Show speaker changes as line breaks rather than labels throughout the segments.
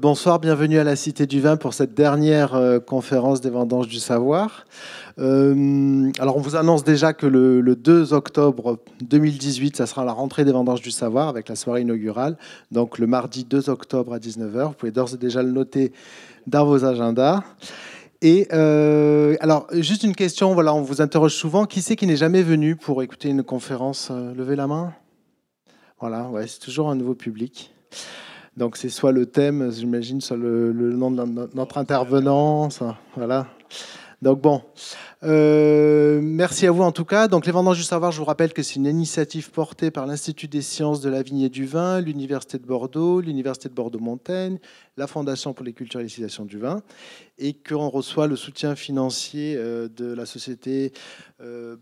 Bonsoir, bienvenue à la Cité du Vin pour cette dernière euh, conférence des vendanges du savoir. Euh, alors on vous annonce déjà que le, 2 octobre 2018, ça sera la rentrée des vendanges du savoir avec la soirée inaugurale, donc le mardi 2 octobre à 19h. Vous pouvez d'ores et déjà le noter dans vos agendas. Et euh, alors, juste une question, voilà, on vous interroge souvent. Qui c'est qui n'est jamais venu pour écouter une conférence Levez la main? Voilà, ouais, c'est toujours un nouveau public. Donc c'est soit le thème, j'imagine, soit le, nom de notre intervenant. voilà. Donc bon, euh, merci à vous en tout cas. Donc les vendanges du savoir, je vous rappelle que c'est une initiative portée par l'Institut des sciences de la vigne et du vin, l'Université de Bordeaux, l'Université de Bordeaux-Montaigne, la Fondation pour les cultures et les du vin, et qu'on reçoit le soutien financier euh, de la société euh,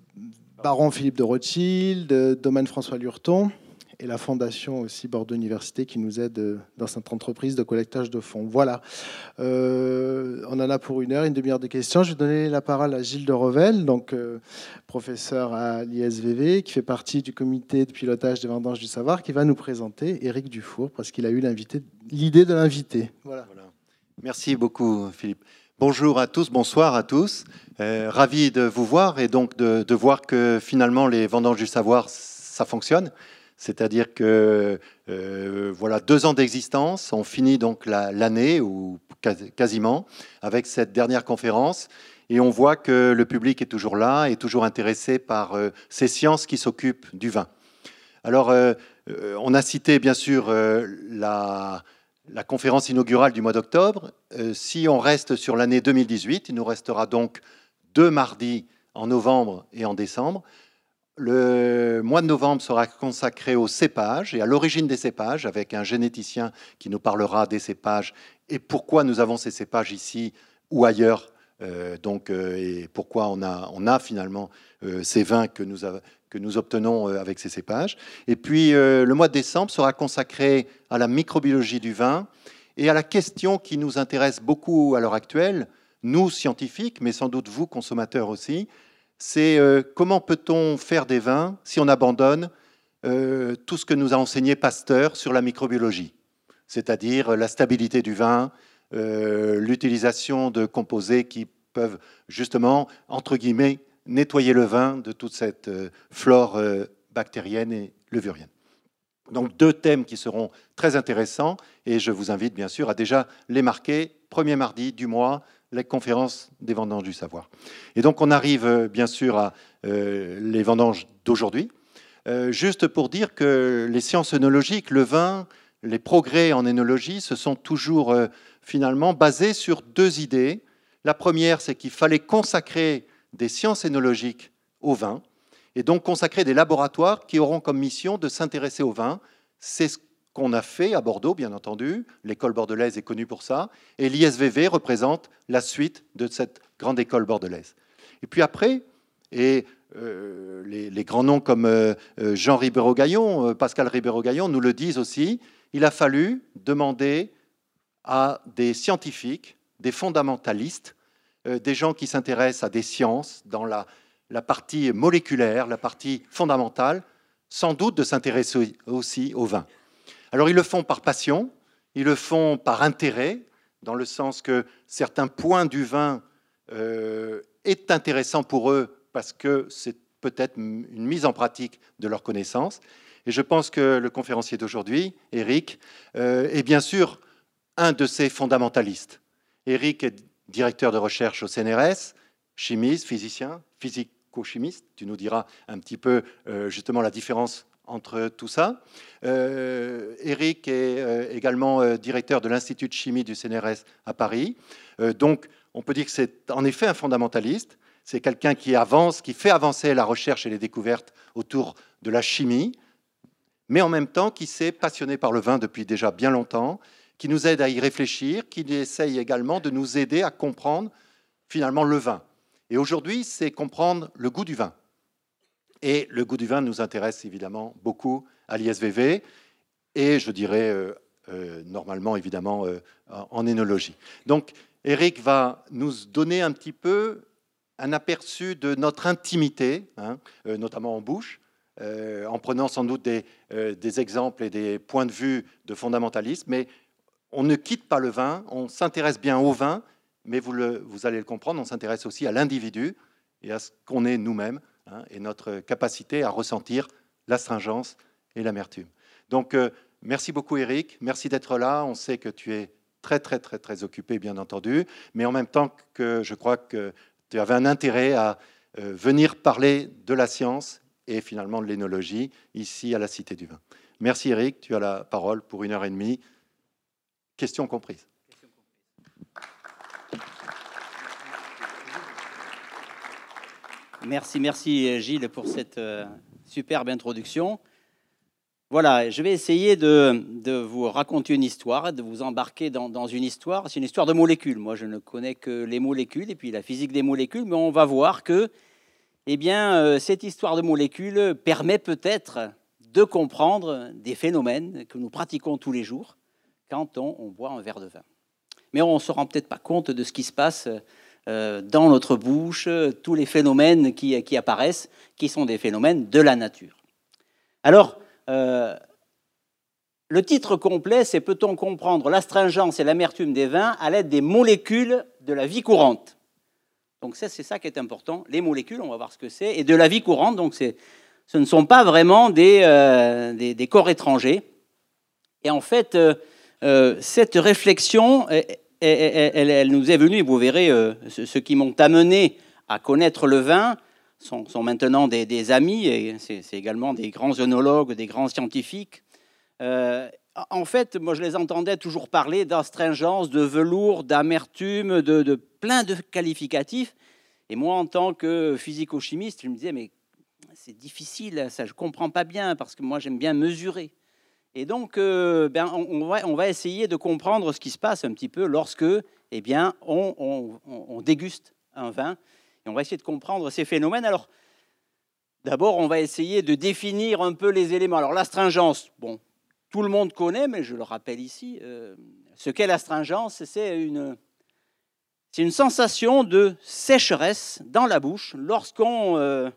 Baron Philippe de Rothschild, Domaine François Lurton et la fondation aussi Bordeaux Université qui nous aide euh, dans cette entreprise de collectage de fonds. Voilà, euh, on en a pour une heure, une demi-heure de questions. Je vais donner la parole à Gilles de Revel, donc euh, professeur à l'ISVV, qui fait partie du comité de pilotage des vendanges du savoir, qui va nous présenter Éric Dufour, parce qu'il a eu l'idée de l'inviter. Voilà.
Merci beaucoup, Philippe. Bonjour à tous, bonsoir à tous. ravi de vous voir et donc de, de voir que finalement les vendanges du savoir, ça fonctionne. C'est-à-dire que euh, voilà deux ans d'existence, on finit donc l'année ou quasiment avec cette dernière conférence et on voit que le public est toujours là, est toujours intéressé par euh, ces sciences qui s'occupent du vin. Alors, euh, on a cité bien sûr la, la, conférence inaugurale du mois d'octobre. si on reste sur l'année 2018, il nous restera donc deux mardis en novembre et en décembre. Le mois de novembre sera consacré aux cépages et à l'origine des cépages, avec un généticien qui nous parlera des cépages et pourquoi nous avons ces cépages ici ou ailleurs. Euh, donc, euh, et pourquoi on a, on a finalement euh, ces vins que nous, que nous obtenons avec ces cépages. Et puis, le mois de décembre sera consacré à la microbiologie du vin et à la question qui nous intéresse beaucoup à l'heure actuelle, nous scientifiques, mais sans doute vous consommateurs aussi, c'est euh, comment peut-on faire des vins si on abandonne euh, tout ce que nous a enseigné Pasteur sur la microbiologie, c'est-à-dire la stabilité du vin, euh, l'utilisation de composés qui peuvent justement, entre guillemets, nettoyer le vin de toute cette flore bactérienne et levurienne. Donc deux thèmes qui seront très intéressants et je vous invite bien sûr à déjà les marquer, premier mardi du mois, les conférences des vendanges du savoir. Et donc on arrive euh, bien sûr à euh, les vendanges d'aujourd'hui, euh, juste pour dire que les sciences œnologiques, le vin, les progrès en œnologie se sont toujours finalement basés sur deux idées. La première, c'est qu'il fallait consacrer des sciences œnologiques au vin, et donc consacrer des laboratoires qui auront comme mission de s'intéresser au vin. Qu'on a fait à Bordeaux, bien entendu. L'école bordelaise est connue pour ça. Et l'ISVV représente la suite de cette grande école bordelaise. Et puis après, et euh, les, grands noms comme euh, euh, Jean Ribéro-Gaillon, Pascal Ribéro-Gaillon nous le disent aussi, il a fallu demander à des scientifiques, des fondamentalistes, des gens qui s'intéressent à des sciences dans la partie moléculaire, la partie fondamentale, sans doute de s'intéresser aussi au vin. Alors ils le font par passion, ils le font par intérêt, dans le sens que certains points du vin euh, est intéressant pour eux parce que c'est peut-être une mise en pratique de leurs connaissances. Et je pense que le conférencier d'aujourd'hui, Eric, euh, est bien sûr un de ces fondamentalistes. Eric est directeur de recherche au CNRS, chimiste, physicien, physico-chimiste. Tu nous diras un petit peu euh, justement la différence entre tout ça. Euh, Eric est euh, également euh, directeur de l'Institut de chimie du CNRS à Paris. donc, on peut dire que c'est en effet un fondamentaliste. C'est quelqu'un qui avance, qui fait avancer la recherche et les découvertes autour de la chimie, mais en même temps qui s'est passionné par le vin depuis déjà bien longtemps, qui nous aide à y réfléchir, qui essaye également de nous aider à comprendre finalement le vin. Et aujourd'hui, c'est comprendre le goût du vin. Et le goût du vin nous intéresse évidemment beaucoup à l'ISVV et je dirais euh, euh, normalement évidemment euh, en énologie. Donc Eric va nous donner un petit peu un aperçu de notre intimité, hein, notamment en bouche, en prenant sans doute des, des, exemples et des points de vue de fondamentalisme, mais on ne quitte pas le vin, on s'intéresse bien au vin, mais vous, allez le comprendre, on s'intéresse aussi à l'individu et à ce qu'on est nous-mêmes hein, et notre capacité à ressentir l'astringence et l'amertume. Donc, euh, merci beaucoup Eric, merci d'être là. On sait que tu es très, très, très, très occupé, bien entendu, mais en même temps que je crois que tu avais un intérêt à euh, venir parler de la science et finalement de l'énologie ici à la Cité du Vin. Merci Eric, tu as la parole pour une heure et demie. Questions comprises.
Merci, merci Gilles pour cette euh, superbe introduction. Voilà, je vais essayer de, vous raconter une histoire, de vous embarquer dans, une histoire. C'est une histoire de molécules. Moi, je ne connais que les molécules et puis la physique des molécules, mais on va voir que eh bien, euh, cette histoire de molécules permet peut-être de comprendre des phénomènes que nous pratiquons tous les jours quand on, boit un verre de vin. Mais on ne se rend peut-être pas compte de ce qui se passe euh, dans notre bouche, tous les phénomènes qui, qui apparaissent, qui sont des phénomènes de la nature. Alors, euh, le titre complet, c'est Peut-on comprendre l'astringence et l'amertume des vins à l'aide des molécules de la vie courante? Donc c'est ça qui est important. Les molécules, on va voir ce que c'est, et de la vie courante. Donc ce ne sont pas vraiment des, euh, des, corps étrangers. Et en fait, euh, cette réflexion, elle, nous est venue, vous verrez, ceux qui m'ont amené à connaître le vin, sont, maintenant des, amis et c'est également des grands œnologues, des grands scientifiques. Euh, en fait, moi, je les entendais toujours parler d'astringence, de velours, d'amertume, de, plein de qualificatifs. Et moi, en tant que physico-chimiste, je me disais, mais c'est difficile, ça, je ne comprends pas bien, parce que moi, j'aime bien mesurer. Et donc, euh, ben, on, va, on, va, essayer de comprendre ce qui se passe un petit peu lorsque eh bien, on, on déguste un vin on va essayer de comprendre ces phénomènes. Alors, d'abord, on va essayer de définir un peu les éléments. Alors, l'astringence, bon, tout le monde connaît, mais je le rappelle ici, euh, ce qu'est l'astringence, c'est une, c'est une sensation de sécheresse dans la bouche lorsqu'on euh,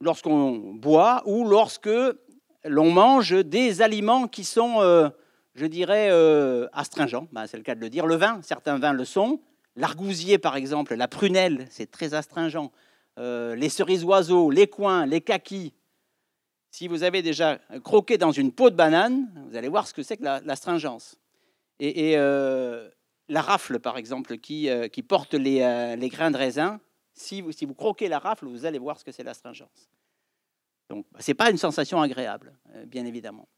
lorsqu'on boit ou lorsque l'on mange des aliments qui sont, euh, je dirais, astringents. Ben, c'est le cas de le dire. Le vin, certains vins le sont. L'argousier, par exemple, la prunelle, c'est très astringent. Euh, les cerises oiseaux, les coins, les kakis. Si vous avez déjà croqué dans une peau de banane, vous allez voir ce que c'est que l'astringence. et, euh, la rafle, par exemple, qui, euh, qui porte les, les, grains de raisin, si vous, si vous croquez la rafle, vous allez voir ce que c'est l'astringence. Donc, ce n'est pas une sensation agréable, bien évidemment.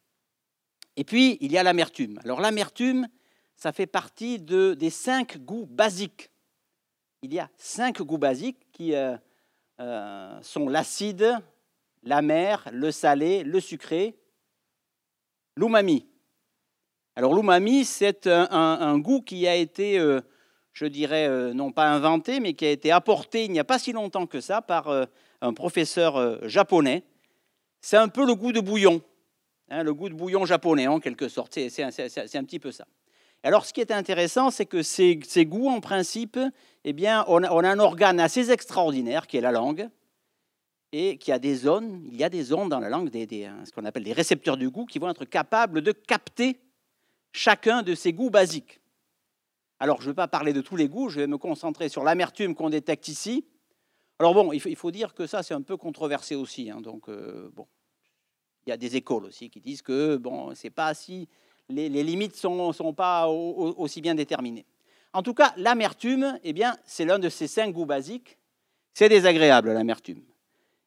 Et puis, il y a l'amertume. Alors, l'amertume, ça fait partie de, des cinq goûts basiques. Il y a cinq goûts basiques qui euh, euh, sont l'acide, l'amer, le salé, le sucré, l'umami. Alors l'umami, c'est un, goût qui a été, euh, je dirais, non pas inventé, mais qui a été apporté il n'y a pas si longtemps que ça par un professeur japonais. C'est un peu le goût de bouillon, hein, le goût de bouillon japonais en quelque sorte. C'est un petit peu ça. Alors, ce qui est intéressant, c'est que ces, goûts, en principe, eh bien, on a, un organe assez extraordinaire qui est la langue, et qui a des zones, il y a des zones dans la langue, des, hein, ce qu'on appelle des récepteurs du goût, qui vont être capables de capter chacun de ces goûts basiques. Alors, je ne vais pas parler de tous les goûts, je vais me concentrer sur l'amertume qu'on détecte ici. Alors bon, il faut, dire que ça, c'est un peu controversé aussi. Hein, donc, euh, bon, il y a des écoles aussi qui disent que bon, c'est pas si les, limites ne sont, pas aussi bien déterminées. En tout cas, l'amertume, eh bien, c'est l'un de ces cinq goûts basiques. C'est désagréable, l'amertume.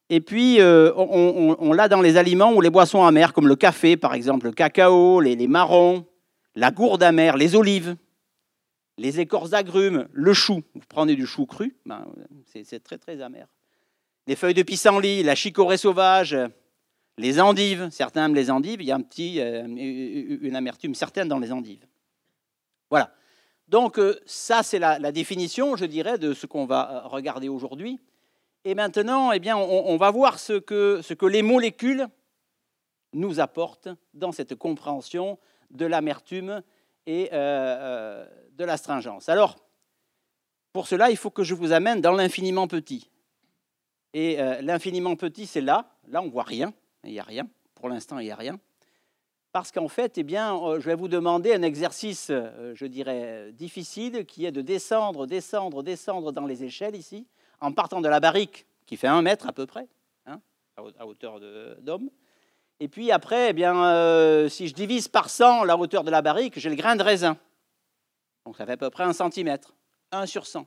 Et puis, euh, on, l'a dans les aliments ou les boissons amères, comme le café, par exemple, le cacao, les, marrons, la gourde amère, les olives, les écorces agrumes, le chou. Vous prenez du chou cru, ben, c'est très, très amer. Les feuilles de pissenlit, la chicorée sauvage, les endives, certains aiment les endives, il y a un petit, euh, une amertume certaine dans les endives. Voilà. Donc euh, ça, c'est la, définition, je dirais, de ce qu'on va euh, regarder aujourd'hui. Et maintenant, eh bien, on, va voir ce que les molécules nous apportent dans cette compréhension de l'amertume et de l'astringence. Alors, pour cela, il faut que je vous amène dans l'infiniment petit. Et l'infiniment petit, c'est là. Là, on voit rien. Il n'y a rien. Pour l'instant, il n'y a rien. parce qu'en fait, eh bien, euh, je vais vous demander un exercice, euh, je dirais, difficile, qui est de descendre, descendre, descendre dans les échelles ici, en partant de la barrique, qui fait un mètre à peu près, hein, à hauteur d'homme. Et puis après, eh bien, euh, si je divise par 100 la hauteur de la barrique, j'ai le grain de raisin. Donc ça fait à peu près un centimètre, 1 sur 100.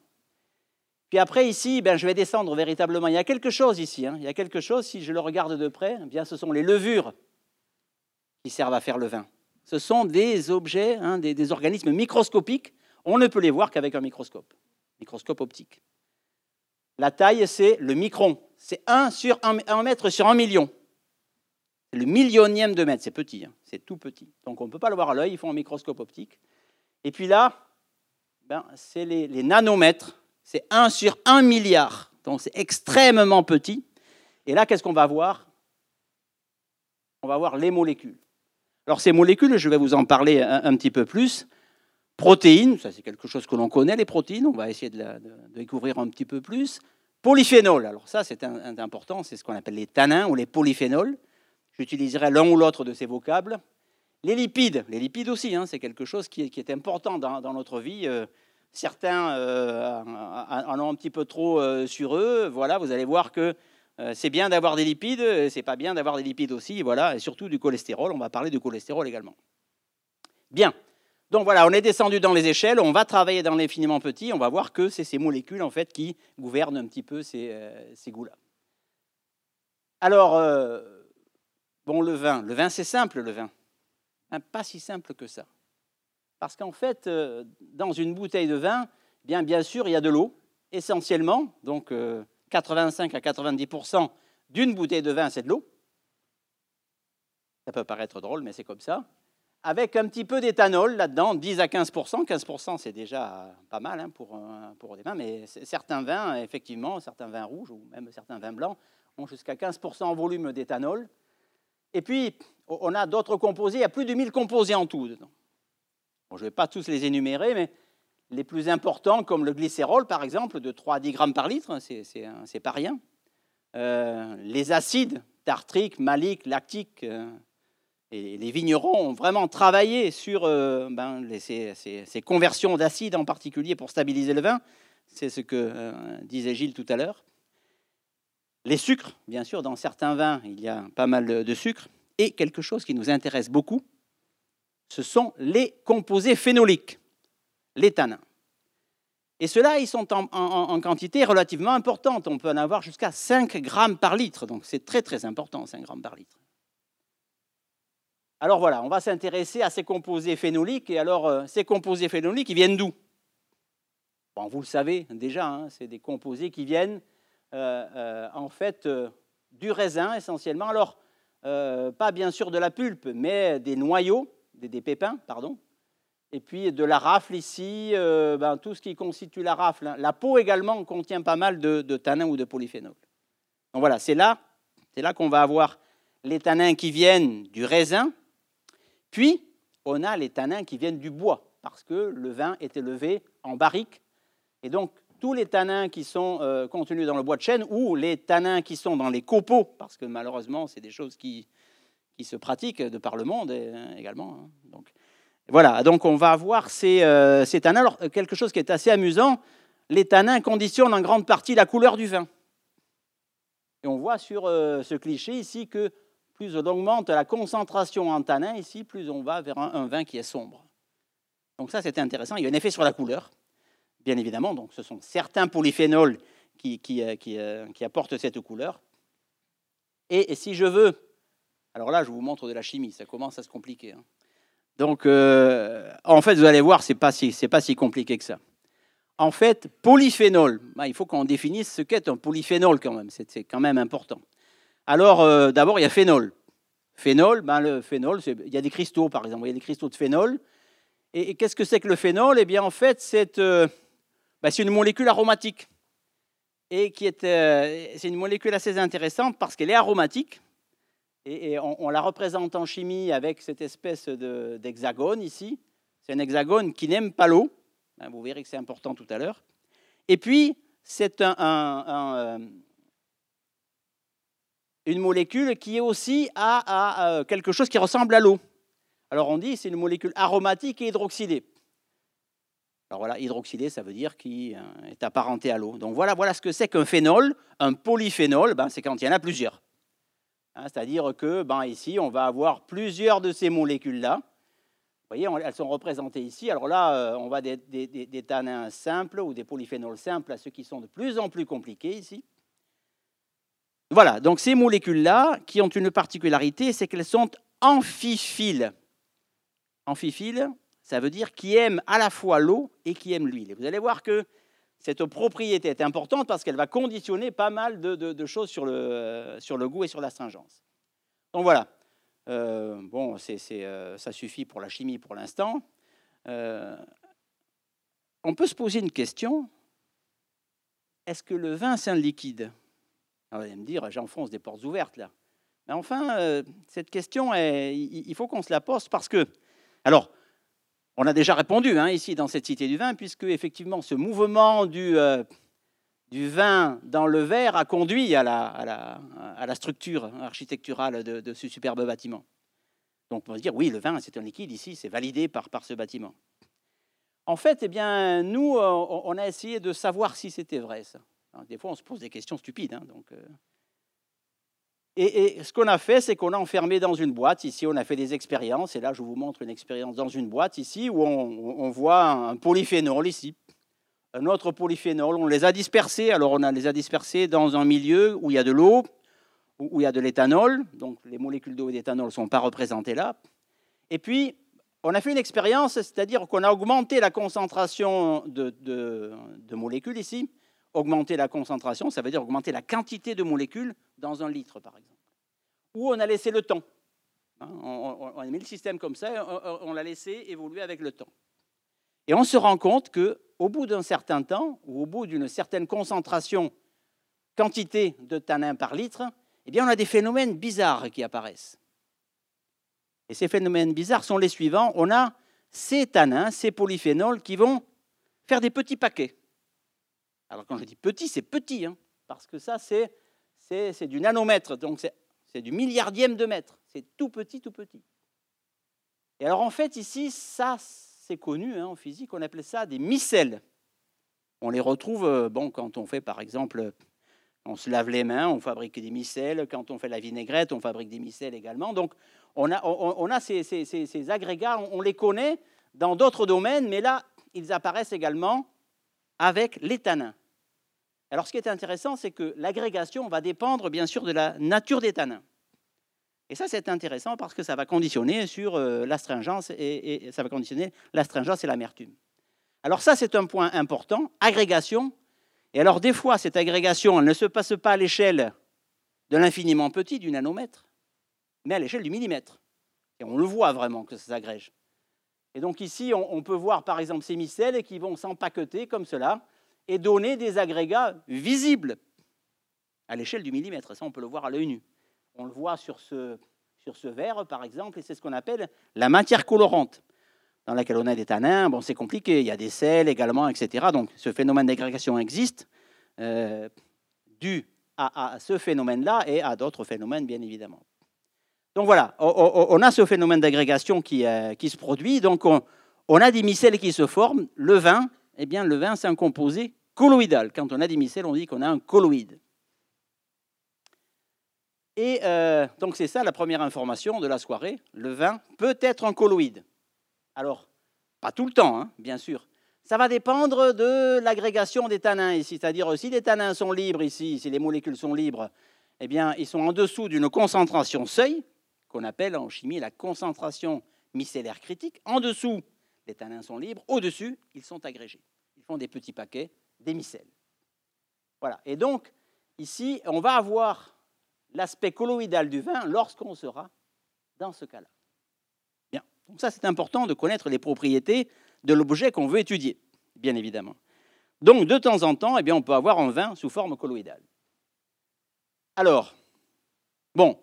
Puis après, ici, ben, je vais descendre véritablement. Il y a quelque chose ici. Hein. Il y a quelque chose, si je le regarde de près, eh bien, ce sont les levures qui servent à faire le vin. Ce sont des objets, hein, des, organismes microscopiques. On ne peut les voir qu'avec un microscope, microscope optique. La taille, c'est le micron. C'est 1 sur 1, mètre sur 1 million. Le millionième de mètre. C'est petit, hein. c'est tout petit. Donc on ne peut pas le voir à l'œil, il faut un microscope optique. Et puis là, ben, c'est les, nanomètres. C'est 1 sur 1 milliard. Donc c'est extrêmement petit. Et là, qu'est-ce qu'on va voir? On va voir les molécules. Alors ces molécules, je vais vous en parler un, petit peu plus. Protéines, ça c'est quelque chose que l'on connaît, les protéines, on va essayer de, découvrir un petit peu plus. Polyphénols, alors ça c'est important, c'est ce qu'on appelle les tanins ou les polyphénols. J'utiliserai l'un ou l'autre de ces vocables. Les lipides, les lipides aussi, hein, c'est quelque chose qui est, important dans, notre vie. Euh, certains euh, en ont un petit peu trop euh, sur eux. Voilà, vous allez voir que c'est bien d'avoir des lipides, c'est pas bien d'avoir des lipides aussi, voilà, et surtout du cholestérol. On va parler du cholestérol également. Bien. Donc voilà, on est descendu dans les échelles, on va travailler dans l'infiniment petit, on va voir que c'est ces molécules en fait qui gouvernent un petit peu ces, euh, goûts-là. Alors, bon, le vin, le vin c'est simple, le vin. Hein, pas si simple que ça. Parce qu'en fait, dans une bouteille de vin, bien, bien sûr, il y a de l'eau, essentiellement, donc 85 à 90% d'une bouteille de vin, c'est de l'eau. Ça peut paraître drôle, mais c'est comme ça. Avec un petit peu d'éthanol là-dedans, 10 à 15%. 15%, c'est déjà pas mal hein, pour, pour des vins, mais certains vins, effectivement, certains vins rouges ou même certains vins blancs ont jusqu'à 15% en volume d'éthanol. Et puis, on a d'autres composés, il y a plus de 1000 composés en tout je ne vais pas tous les énumérer, mais les plus importants, comme le glycérol, par exemple, de 3 à 10 grammes par litre, c'est pas rien. Euh, les acides tartriques, maliques, lactiques, euh, et les vignerons ont vraiment travaillé sur euh, ben, ces, conversions d'acides en particulier pour stabiliser le vin. C'est ce que disait Gilles tout à l'heure. Les sucres, bien sûr, dans certains vins, il y a pas mal de sucre. Et quelque chose qui nous intéresse beaucoup, ce sont les composés phénoliques les tanins. Et ceux-là, ils sont en, quantité relativement importante. On peut en avoir jusqu'à 5 grammes par litre. Donc c'est très très important, 5 grammes par litre. Alors voilà, on va s'intéresser à ces composés phénoliques. Et alors, euh, ces composés phénoliques, ils viennent d'où? Bon, Vous le savez déjà, hein, c'est des composés qui viennent en fait du raisin essentiellement. Alors, pas bien sûr de la pulpe, mais des noyaux, des pépins, pardon, et puis de la rafle ici, euh, ben, tout ce qui constitue la rafle. Hein. La peau également contient pas mal de, tanins ou de polyphénols. Donc voilà, c'est là, c'est là qu'on va avoir les tanins qui viennent du raisin, puis on a les tanins qui viennent du bois, parce que le vin est élevé en barrique. Et donc tous les tanins qui sont euh, contenus dans le bois de chêne ou les tanins qui sont dans les copeaux, parce que malheureusement c'est des choses qui, qui se pratiquent de par le monde euh, également. Hein. Donc, voilà, donc on va avoir ces, euh, ces, tanins. Alors, quelque chose qui est assez amusant, les tanins conditionnent en grande partie la couleur du vin. Et on voit sur ce cliché ici que plus on augmente la concentration en tanins ici, plus on va vers un, vin qui est sombre. Donc ça, c'était intéressant. Il y a un effet sur la couleur, bien évidemment. Donc ce sont certains polyphénols qui, qui, euh, qui, apportent cette couleur. Et, si je veux, alors là, je vous montre de la chimie, ça commence à se compliquer. Hein. Donc, euh, en fait, vous allez voir, ce n'est pas, si, pas si compliqué que ça. En fait, polyphénol, bah, il faut qu'on définisse ce qu'est un polyphénol quand même, c'est quand même important. Alors, euh, d'abord, il y a phénol. Phénol, ben, le phénol, il y a des cristaux, par exemple, il y a des cristaux de phénol. Et, qu'est-ce que c'est que le phénol? Eh bien, en fait, c'est euh, ben, une molécule aromatique. Et qui est, c'est une molécule assez intéressante parce qu'elle est aromatique. Et, on, la représente en chimie avec cette espèce d'hexagone ici. C'est un hexagone qui n'aime pas l'eau. Ben, vous verrez que c'est important tout à l'heure. Et puis, c'est euh, une molécule qui est aussi à, euh, quelque chose qui ressemble à l'eau. Alors on dit c'est une molécule aromatique et hydroxylée. Alors voilà, hydroxylé, ça veut dire qu'il euh, est apparenté à l'eau. Donc voilà, voilà ce que c'est qu'un phénol. Un polyphénol, ben, c'est quand il y en a plusieurs. Hein, c'est-à-dire que ben, ici, on va avoir plusieurs de ces molécules-là. Vous voyez, elles sont représentées ici. Alors là, euh, on va des, des, tanins simples ou des polyphénols simples à ceux qui sont de plus en plus compliqués ici. Voilà, donc ces molécules-là, qui ont une particularité, c'est qu'elles sont amphiphiles. Amphiphiles, ça veut dire qui aime à la fois l'eau et qui aime l'huile. Vous allez voir que cette propriété est importante parce qu'elle va conditionner pas mal de, choses sur le, goût et sur l'astringence. Donc voilà. Euh, bon, euh, ça suffit pour la chimie pour l'instant. Euh, on peut se poser une question. Est-ce que le vin, c'est un liquide? Vous allez me dire, j'enfonce des portes ouvertes là. Mais enfin, cette question, il faut qu'on se la pose parce que, alors, on a déjà répondu hein, ici dans cette cité du vin, puisque effectivement ce mouvement du, euh, vin dans le verre a conduit à la, structure architecturale de, ce superbe bâtiment. Donc on va se dire, oui, le vin, c'est un liquide ici, c'est validé par, par ce bâtiment. En fait, eh bien, nous, euh, on a essayé de savoir si c'était vrai, ça. Des fois, on se pose des questions stupides. Hein, donc, euh, et, ce qu'on a fait, c'est qu'on a enfermé dans une boîte. Ici, on a fait des expériences. Et là, je vous montre une expérience dans une boîte ici où on, voit un polyphénol ici. Un autre polyphénol. On les a dispersés. Alors, on les a dispersés dans un milieu où il y a de l'eau, où il y a de l'éthanol. Donc, les molécules d'eau et d'éthanol ne sont pas représentées là. Et puis, on a fait une expérience, c'est-à-dire qu'on a augmenté la concentration de molécules ici augmenter la concentration, ça veut dire augmenter la quantité de molécules dans un litre, par exemple. Ou on a laissé le temps. Hein, on, a mis le système comme ça, on, l'a laissé évoluer avec le temps. Et on se rend compte qu'au bout d'un certain temps, ou au bout d'une certaine concentration, quantité de tanins par litre, eh bien, on a des phénomènes bizarres qui apparaissent. Et ces phénomènes bizarres sont les suivants. On a ces tanins, ces polyphénols qui vont faire des petits paquets. Alors quand je dis petit, c'est petit, hein, parce que ça, c'est, du nanomètre, donc c'est, du milliardième de mètre. C'est tout petit, tout petit. Et alors en fait, ici, ça, c'est connu hein, en physique, on appelait ça des micelles. On les retrouve euh, bon, quand on fait, par exemple, on se lave les mains, on fabrique des micelles. Quand on fait la vinaigrette, on fabrique des micelles également. Donc, on a, ces, agrégats, on les connaît dans d'autres domaines, mais là, ils apparaissent également avec les. Alors ce qui est intéressant, c'est que l'agrégation va dépendre bien sûr de la nature des tanins. Et ça, c'est intéressant parce que ça va conditionner sur euh, l'astringence et, ça va conditionner l'astringence et l'amertume. Alors ça, c'est un point important, agrégation. Et alors des fois, cette agrégation, elle ne se passe pas à l'échelle de l'infiniment petit, du nanomètre, mais à l'échelle du millimètre. Et on le voit vraiment que ça s'agrège. Et donc ici, on, on, peut voir par exemple ces micelles qui vont s'empaqueter comme cela et donner des agrégats visibles à l'échelle du millimètre. Ça, on peut le voir à l'œil nu. On le voit sur ce, sur ce verre, par exemple, et c'est ce qu'on appelle la matière colorante, dans laquelle on a des tanins. Bon, c'est compliqué, il y a des sels également, etc. Donc, ce phénomène d'agrégation existe, euh, dû à, ce phénomène-là et à d'autres phénomènes, bien évidemment. Donc voilà, on, a ce phénomène d'agrégation qui, euh, qui, se produit. Donc, on, on a des micelles qui se forment. Le vin, eh bien, le vin, c'est un composé colloïdal. Quand on a des micelles, on dit qu'on a un colloïde. Et euh, donc c'est ça la première information de la soirée. Le vin peut être un colloïde. Alors, pas tout le temps, hein, bien sûr. Ça va dépendre de l'agrégation des tanins ici. C'est-à-dire, si les tanins sont libres ici, si les molécules sont libres, eh bien, ils sont en dessous d'une concentration seuil, qu'on appelle en chimie la concentration micellaire critique. En dessous, les tanins sont libres. Au-dessus, ils sont agrégés. Ils font des petits paquets des micelles. Voilà. Et donc, ici, on va avoir l'aspect colloïdal du vin lorsqu'on sera dans ce cas-là. Bien. Donc ça, c'est important de connaître les propriétés de l'objet qu'on veut étudier, bien évidemment. Donc, de temps en temps, eh bien, on peut avoir un vin sous forme colloïdale. Alors, bon,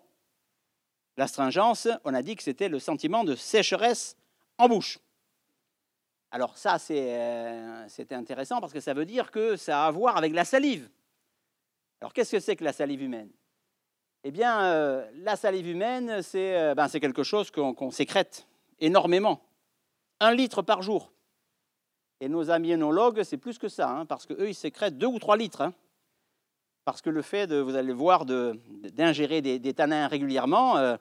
l'astringence, on a dit que c'était le sentiment de sécheresse en bouche. Alors ça, euh, c'est intéressant parce que ça veut dire que ça a à voir avec la salive. Alors qu'est-ce que c'est que la salive humaine? Eh bien, euh, la salive humaine, c'est euh, ben, quelque chose qu'on sécrète énormément. Un litre par jour. Et nos amis c'est plus que ça, hein, parce qu'eux, ils sécrètent deux ou trois litres. Hein. parce que le fait, vous allez voir, d'ingérer des, tanins régulièrement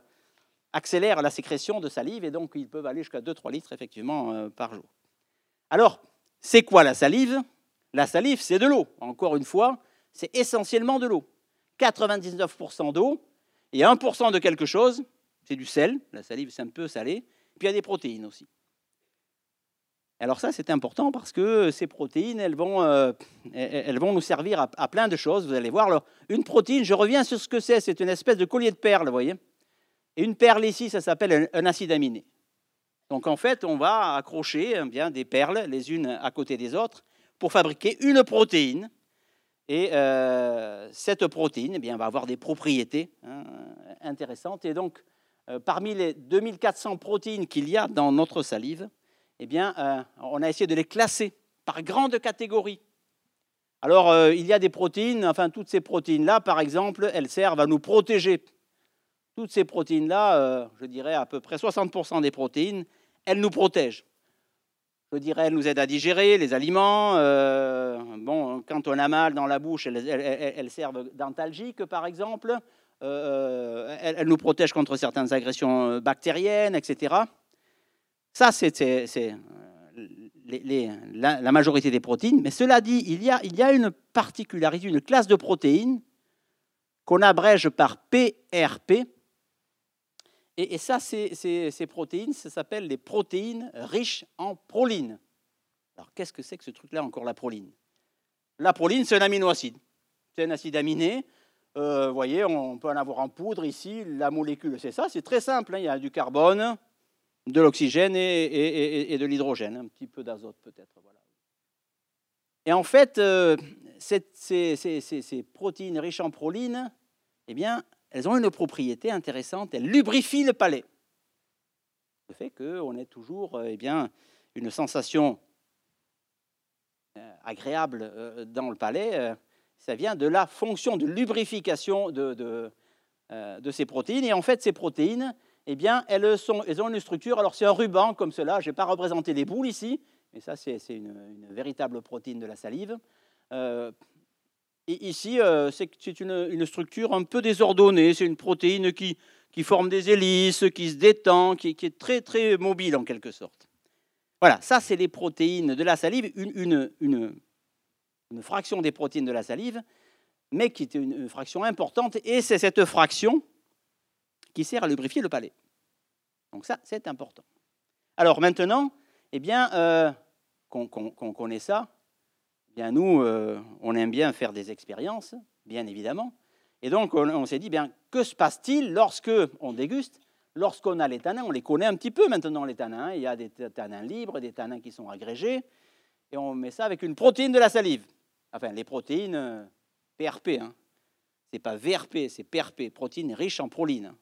accélère la sécrétion de salive, et donc ils peuvent aller jusqu'à 2-3 litres, effectivement, par jour. Alors, c'est quoi la salive? La salive, c'est de l'eau. Encore une fois, c'est essentiellement de l'eau. 99% d'eau, et 1% de quelque chose, c'est du sel. La salive, c'est un peu salé. Puis il y a des protéines aussi. Alors ça, c'est important parce que ces protéines, elles vont, euh, elles vont nous servir à, plein de choses. Vous allez voir, une protéine, je reviens sur ce que c'est. C'est une espèce de collier de perles, vous voyez. Et une perle ici, ça s'appelle un, acide aminé. Donc en fait, on va accrocher eh bien, des perles les unes à côté des autres pour fabriquer une protéine. Et euh, cette protéine eh bien, va avoir des propriétés hein, intéressantes. Et donc, euh, parmi les 2400 protéines qu'il y a dans notre salive, eh bien, euh, on a essayé de les classer par grandes catégories. Alors, il y a des protéines, enfin, toutes ces protéines-là, par exemple, elles servent à nous protéger. Toutes ces protéines-là, je dirais à peu près 60% des protéines, elles nous protègent. Je dirais, elles nous aident à digérer les aliments. bon, quand on a mal dans la bouche, elles, servent d'antalgiques, par exemple. elles, nous protègent contre certaines agressions bactériennes, etc. Ça, c'est euh, la, majorité des protéines. Mais cela dit, il y a une particularité, une classe de protéines qu'on abrège par PRP. Et, ça, ces, protéines, ça s'appelle les protéines riches en proline. Alors, qu'est-ce que c'est que ce truc-là, encore la proline? La proline, c'est un aminoacide. C'est un acide aminé. Euh, vous voyez, on peut en avoir en poudre ici. La molécule, c'est ça. C'est très simple. Hein. Il y a du carbone, de l'oxygène et, de l'hydrogène, un petit peu d'azote peut-être. Et en fait, euh, ces, protéines riches en proline, eh bien, elles ont une propriété intéressante, elles lubrifient le palais. Le fait qu'on ait toujours euh, eh bien, une sensation euh, agréable dans le palais, ça vient de la fonction de lubrification de, ces protéines. Et en fait, ces protéines, eh bien, elles, ont une structure. Alors, c'est un ruban comme cela. Je n'ai pas représenté des boules ici, mais ça, c'est une, véritable protéine de la salive. Euh, ici, euh, c'est une, structure un peu désordonnée. C'est une protéine qui, qui, forme des hélices, qui se détend, qui, est très, très mobile en quelque sorte. Voilà, ça, c'est les protéines de la salive, une, une, une fraction des protéines de la salive, mais qui est une fraction importante. Et c'est cette fraction qui sert à lubrifier le palais. Donc ça, c'est important. Alors maintenant, eh bien, euh, qu'on connaît ça, nous, euh, on aime bien faire des expériences, bien évidemment. Et donc, on, s'est dit, bien, que se passe-t-il lorsque on déguste Lorsqu'on a les tanins, on les connaît un petit peu maintenant, les tanins. Il y a des tanins libres, des tanins qui sont agrégés. Et on met ça avec une protéine de la salive. Enfin, les protéines PRP. Ce n'est pas VRP, c'est PRP, protéines riches en proline.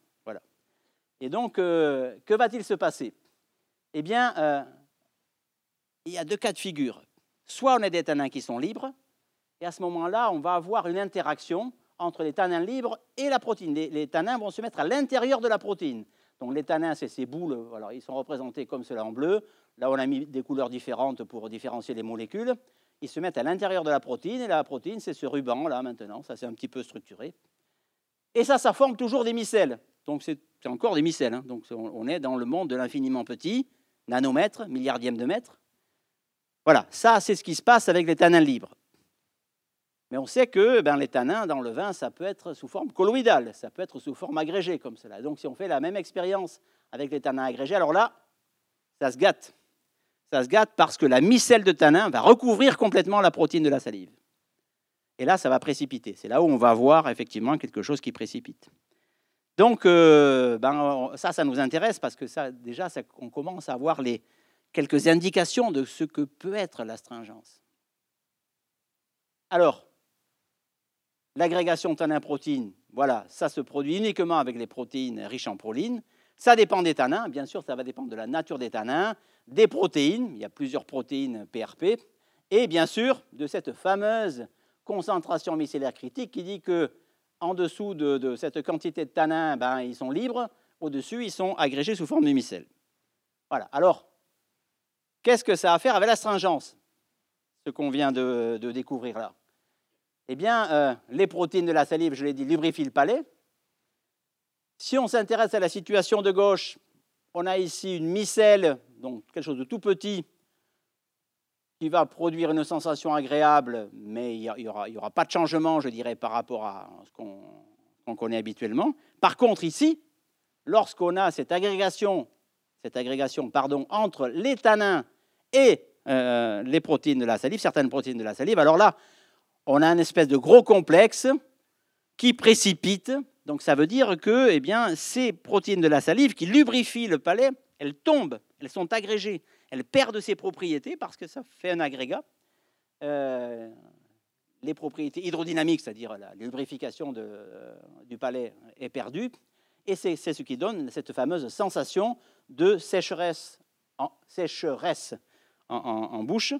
Et donc, euh, que va-t-il se passer? Eh bien, euh, il y a deux cas de figure. Soit on a des tanins qui sont libres, et à ce moment-là, on va avoir une interaction entre les tanins libres et la protéine. Les, tanins vont se mettre à l'intérieur de la protéine. Donc les tanins, c'est ces boules, alors ils sont représentés comme cela en bleu. Là, on a mis des couleurs différentes pour différencier les molécules. Ils se mettent à l'intérieur de la protéine, et la protéine, c'est ce ruban-là maintenant. Ça, c'est un petit peu structuré. Et ça, ça forme toujours des micelles. Donc c'est encore des micelles. Hein. Donc on est dans le monde de l'infiniment petit, nanomètres, milliardième de mètre. Voilà, ça c'est ce qui se passe avec les tanins libres. Mais on sait que ben, les tanins dans le vin, ça peut être sous forme colloïdale, ça peut être sous forme agrégée comme cela. Donc si on fait la même expérience avec les tanins agrégés, alors là, ça se gâte. Ça se gâte parce que la micelle de tanin va recouvrir complètement la protéine de la salive. Et là, ça va précipiter. C'est là où on va voir effectivement quelque chose qui précipite. Donc, euh, ben, ça, ça nous intéresse parce que ça, déjà, on commence à avoir les, quelques indications de ce que peut être l'astringence. Alors, l'agrégation tanin-protéine, voilà, ça se produit uniquement avec les protéines riches en proline. Ça dépend des tanins, bien sûr, ça va dépendre de la nature des tanins, des protéines, il y a plusieurs protéines PRP, et bien sûr de cette fameuse concentration micellaire critique qui dit que en dessous de, cette quantité de tanins, ben, ils sont libres. Au-dessus, ils sont agrégés sous forme de micelle. Voilà. Alors, qu'est-ce que ça a à faire avec l'astringence Ce qu'on vient de, découvrir là? Eh bien, euh, les protéines de la salive, je l'ai dit, lubrifient le palais. Si on s'intéresse à la situation de gauche, on a ici une micelle, donc quelque chose de tout petit, qui va produire une sensation agréable, mais il n'y aura, pas de changement, je dirais, par rapport à ce qu'on connaît habituellement. Par contre, ici, lorsqu'on a cette agrégation, cette agrégation pardon, entre les tanins et euh, les protéines de la salive, certaines protéines de la salive, alors là, on a un espèce de gros complexe qui précipite. Donc ça veut dire que eh bien, ces protéines de la salive qui lubrifient le palais, elles tombent, elles sont agrégées, elles perdent ses propriétés parce que ça fait un agrégat. Euh, les propriétés hydrodynamiques, c'est-à-dire la lubrification euh, du palais, est perdue. Et c'est ce qui donne cette fameuse sensation de sécheresse en, bouche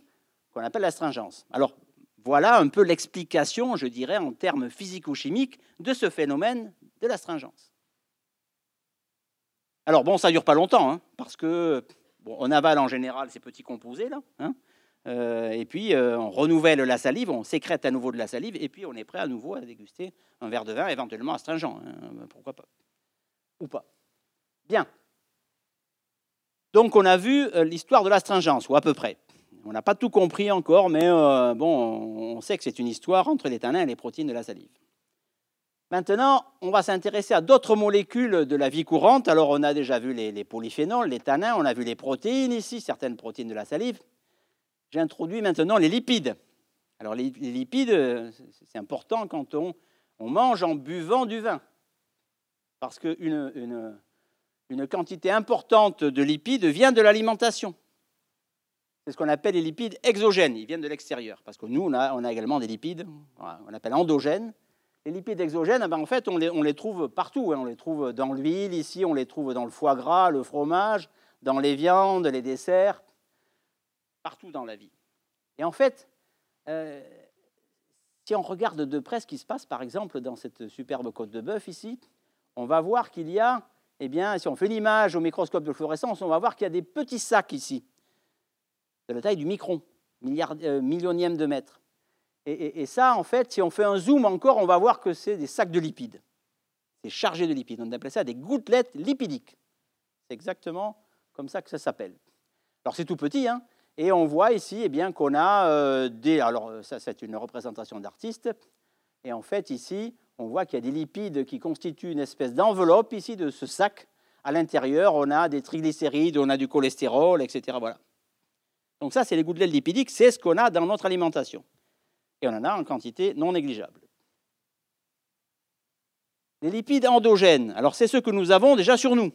qu'on appelle l'astringence. Alors, voilà un peu l'explication, je dirais, en termes physico-chimiques, de ce phénomène de l'astringence. Alors, bon, ça ne dure pas longtemps, hein, parce que bon, on avale en général ces petits composés là, hein, euh, et puis euh, on renouvelle la salive, on sécrète à nouveau de la salive, et puis on est prêt à nouveau à déguster un verre de vin, éventuellement astringent. Hein, pourquoi pas Ou pas. Bien. Donc on a vu euh, l'histoire de l'astringence, ou à peu près. On n'a pas tout compris encore, mais bon, on sait que c'est une histoire entre les tanins et les protéines de la salive. Maintenant, on va s'intéresser à d'autres molécules de la vie courante. Alors, on a déjà vu les, polyphénols, les tanins, on a vu les protéines ici, certaines protéines de la salive. J'introduis maintenant les lipides. Alors les, lipides, c'est important quand on, mange en buvant du vin. Parce qu'une une, une quantité importante de lipides vient de l'alimentation. C'est ce qu'on appelle les lipides exogènes, ils viennent de l'extérieur. Parce que nous, on a, également des lipides, on appelle endogènes. Les lipides exogènes, eh ben, en fait, on les, on les, trouve partout. Hein. On les trouve dans l'huile, ici, on les trouve dans le foie gras, le fromage, dans les viandes, les desserts partout dans la vie. Et en fait, euh, si on regarde de près ce qui se passe, par exemple, dans cette superbe côte de bœuf ici, on va voir qu'il y a, eh bien, si on fait une image au microscope de fluorescence, on va voir qu'il y a des petits sacs ici, de la taille du micron, euh, millionième de mètre. Et, ça, en fait, si on fait un zoom encore, on va voir que c'est des sacs de lipides. C'est chargé de lipides. On appelle ça des gouttelettes lipidiques. C'est exactement comme ça que ça s'appelle. Alors c'est tout petit, hein, et on voit ici eh bien, qu'on a euh, des... Alors ça, c'est une représentation d'artiste. Et en fait, ici, on voit qu'il y a des lipides qui constituent une espèce d'enveloppe ici de ce sac. À l'intérieur, on a des triglycérides, on a du cholestérol, etc. Voilà. Donc ça, c'est les gouttelettes lipidiques, c'est ce qu'on a dans notre alimentation. Et on en a en quantité non négligeable. Les lipides endogènes, alors c'est ce que nous avons déjà sur nous.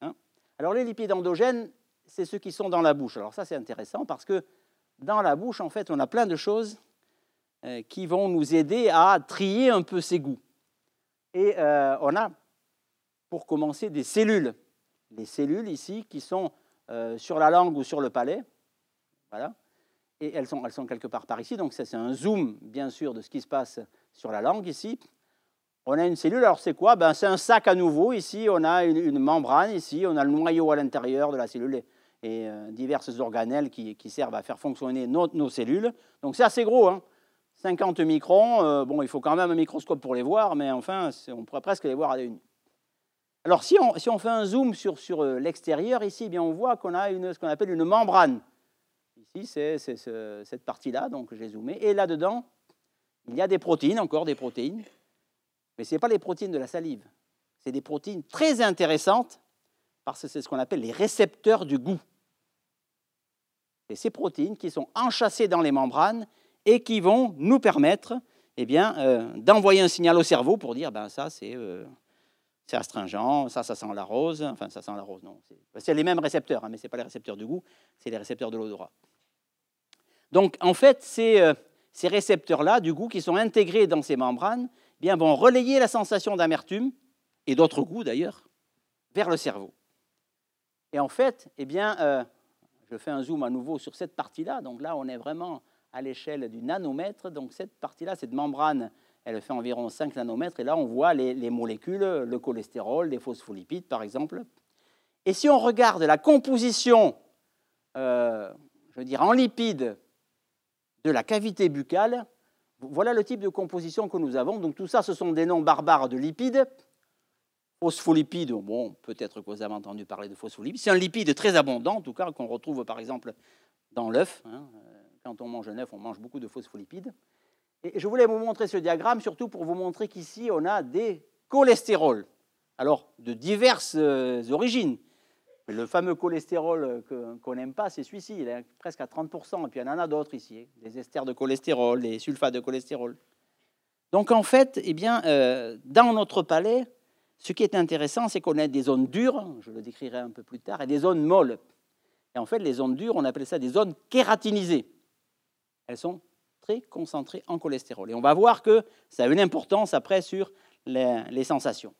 Hein. alors les lipides endogènes, c'est ceux qui sont dans la bouche. Alors ça, c'est intéressant parce que dans la bouche, en fait, on a plein de choses qui vont nous aider à trier un peu ses goûts. Et euh, on a, pour commencer, des cellules. Les cellules ici qui sont euh, sur la langue ou sur le palais. Voilà. Et elles sont, elles sont quelque part par ici. Donc ça, c'est un zoom, bien sûr, de ce qui se passe sur la langue ici. On a une cellule, alors c'est quoi? Ben, C'est un sac à nouveau. Ici, on a une, membrane. Ici, on a le noyau à l'intérieur de la cellule et euh, diverses organelles qui, servent à faire fonctionner nos, cellules. Donc c'est assez gros, 50 hein. microns. Euh, bon, il faut quand même un microscope pour les voir, mais enfin, on pourrait presque les voir à une. Alors si on, fait un zoom sur, euh, l'extérieur, ici, eh bien, on voit qu'on a une, ce qu'on appelle une membrane. Ici, c'est cette partie-là, donc j'ai zoomé. Et là-dedans, il y a des protéines, encore des protéines. Mais ce n'est pas les protéines de la salive. C'est des protéines très intéressantes parce que c'est ce qu'on appelle les récepteurs du goût ces protéines qui sont enchâssées dans les membranes et qui vont nous permettre eh bien, euh, d'envoyer un signal au cerveau pour dire ben ça c'est euh, astringent, ça ça sent la rose, enfin ça sent la rose non, c'est les mêmes récepteurs, hein, mais ce n'est pas les récepteurs du goût, c'est les récepteurs de l'odorat. Donc en fait ces, euh, ces récepteurs-là du goût qui sont intégrés dans ces membranes eh bien, vont relayer la sensation d'amertume et d'autres goûts d'ailleurs vers le cerveau. Et en fait, eh bien, je fais un zoom à nouveau sur cette partie-là. Donc là, on est vraiment à l'échelle du nanomètre. Donc cette partie-là, cette membrane, elle fait environ 5 nanomètres. Et là, on voit les, molécules, le cholestérol, les phospholipides, par exemple. Et si on regarde la composition, euh, je veux dire, en lipides de la cavité buccale, voilà le type de composition que nous avons. Donc tout ça, ce sont des noms barbares de lipides. Phospholipides, bon, peut-être que vous avez entendu parler de phospholipides. C'est un lipide très abondant, en tout cas, qu'on retrouve par exemple dans l'œuf. Hein. Quand on mange un œuf, on mange beaucoup de phospholipides. Et je voulais vous montrer ce diagramme, surtout pour vous montrer qu'ici, on a des cholestérols. Alors, de diverses euh, origines. Le fameux cholestérol qu'on n'aime pas, c'est celui-ci, il est presque à 30%. Et puis il y en a d'autres ici, des esters de cholestérol, des sulfates de cholestérol. Donc en fait, eh bien, euh, dans notre palais, ce qui est intéressant, c'est qu'on a des zones dures, je le décrirai un peu plus tard, et des zones molles. Et en fait, les zones dures, on appelle ça des zones kératinisées. Elles sont très concentrées en cholestérol. Et on va voir que ça a une importance après sur les, sensations.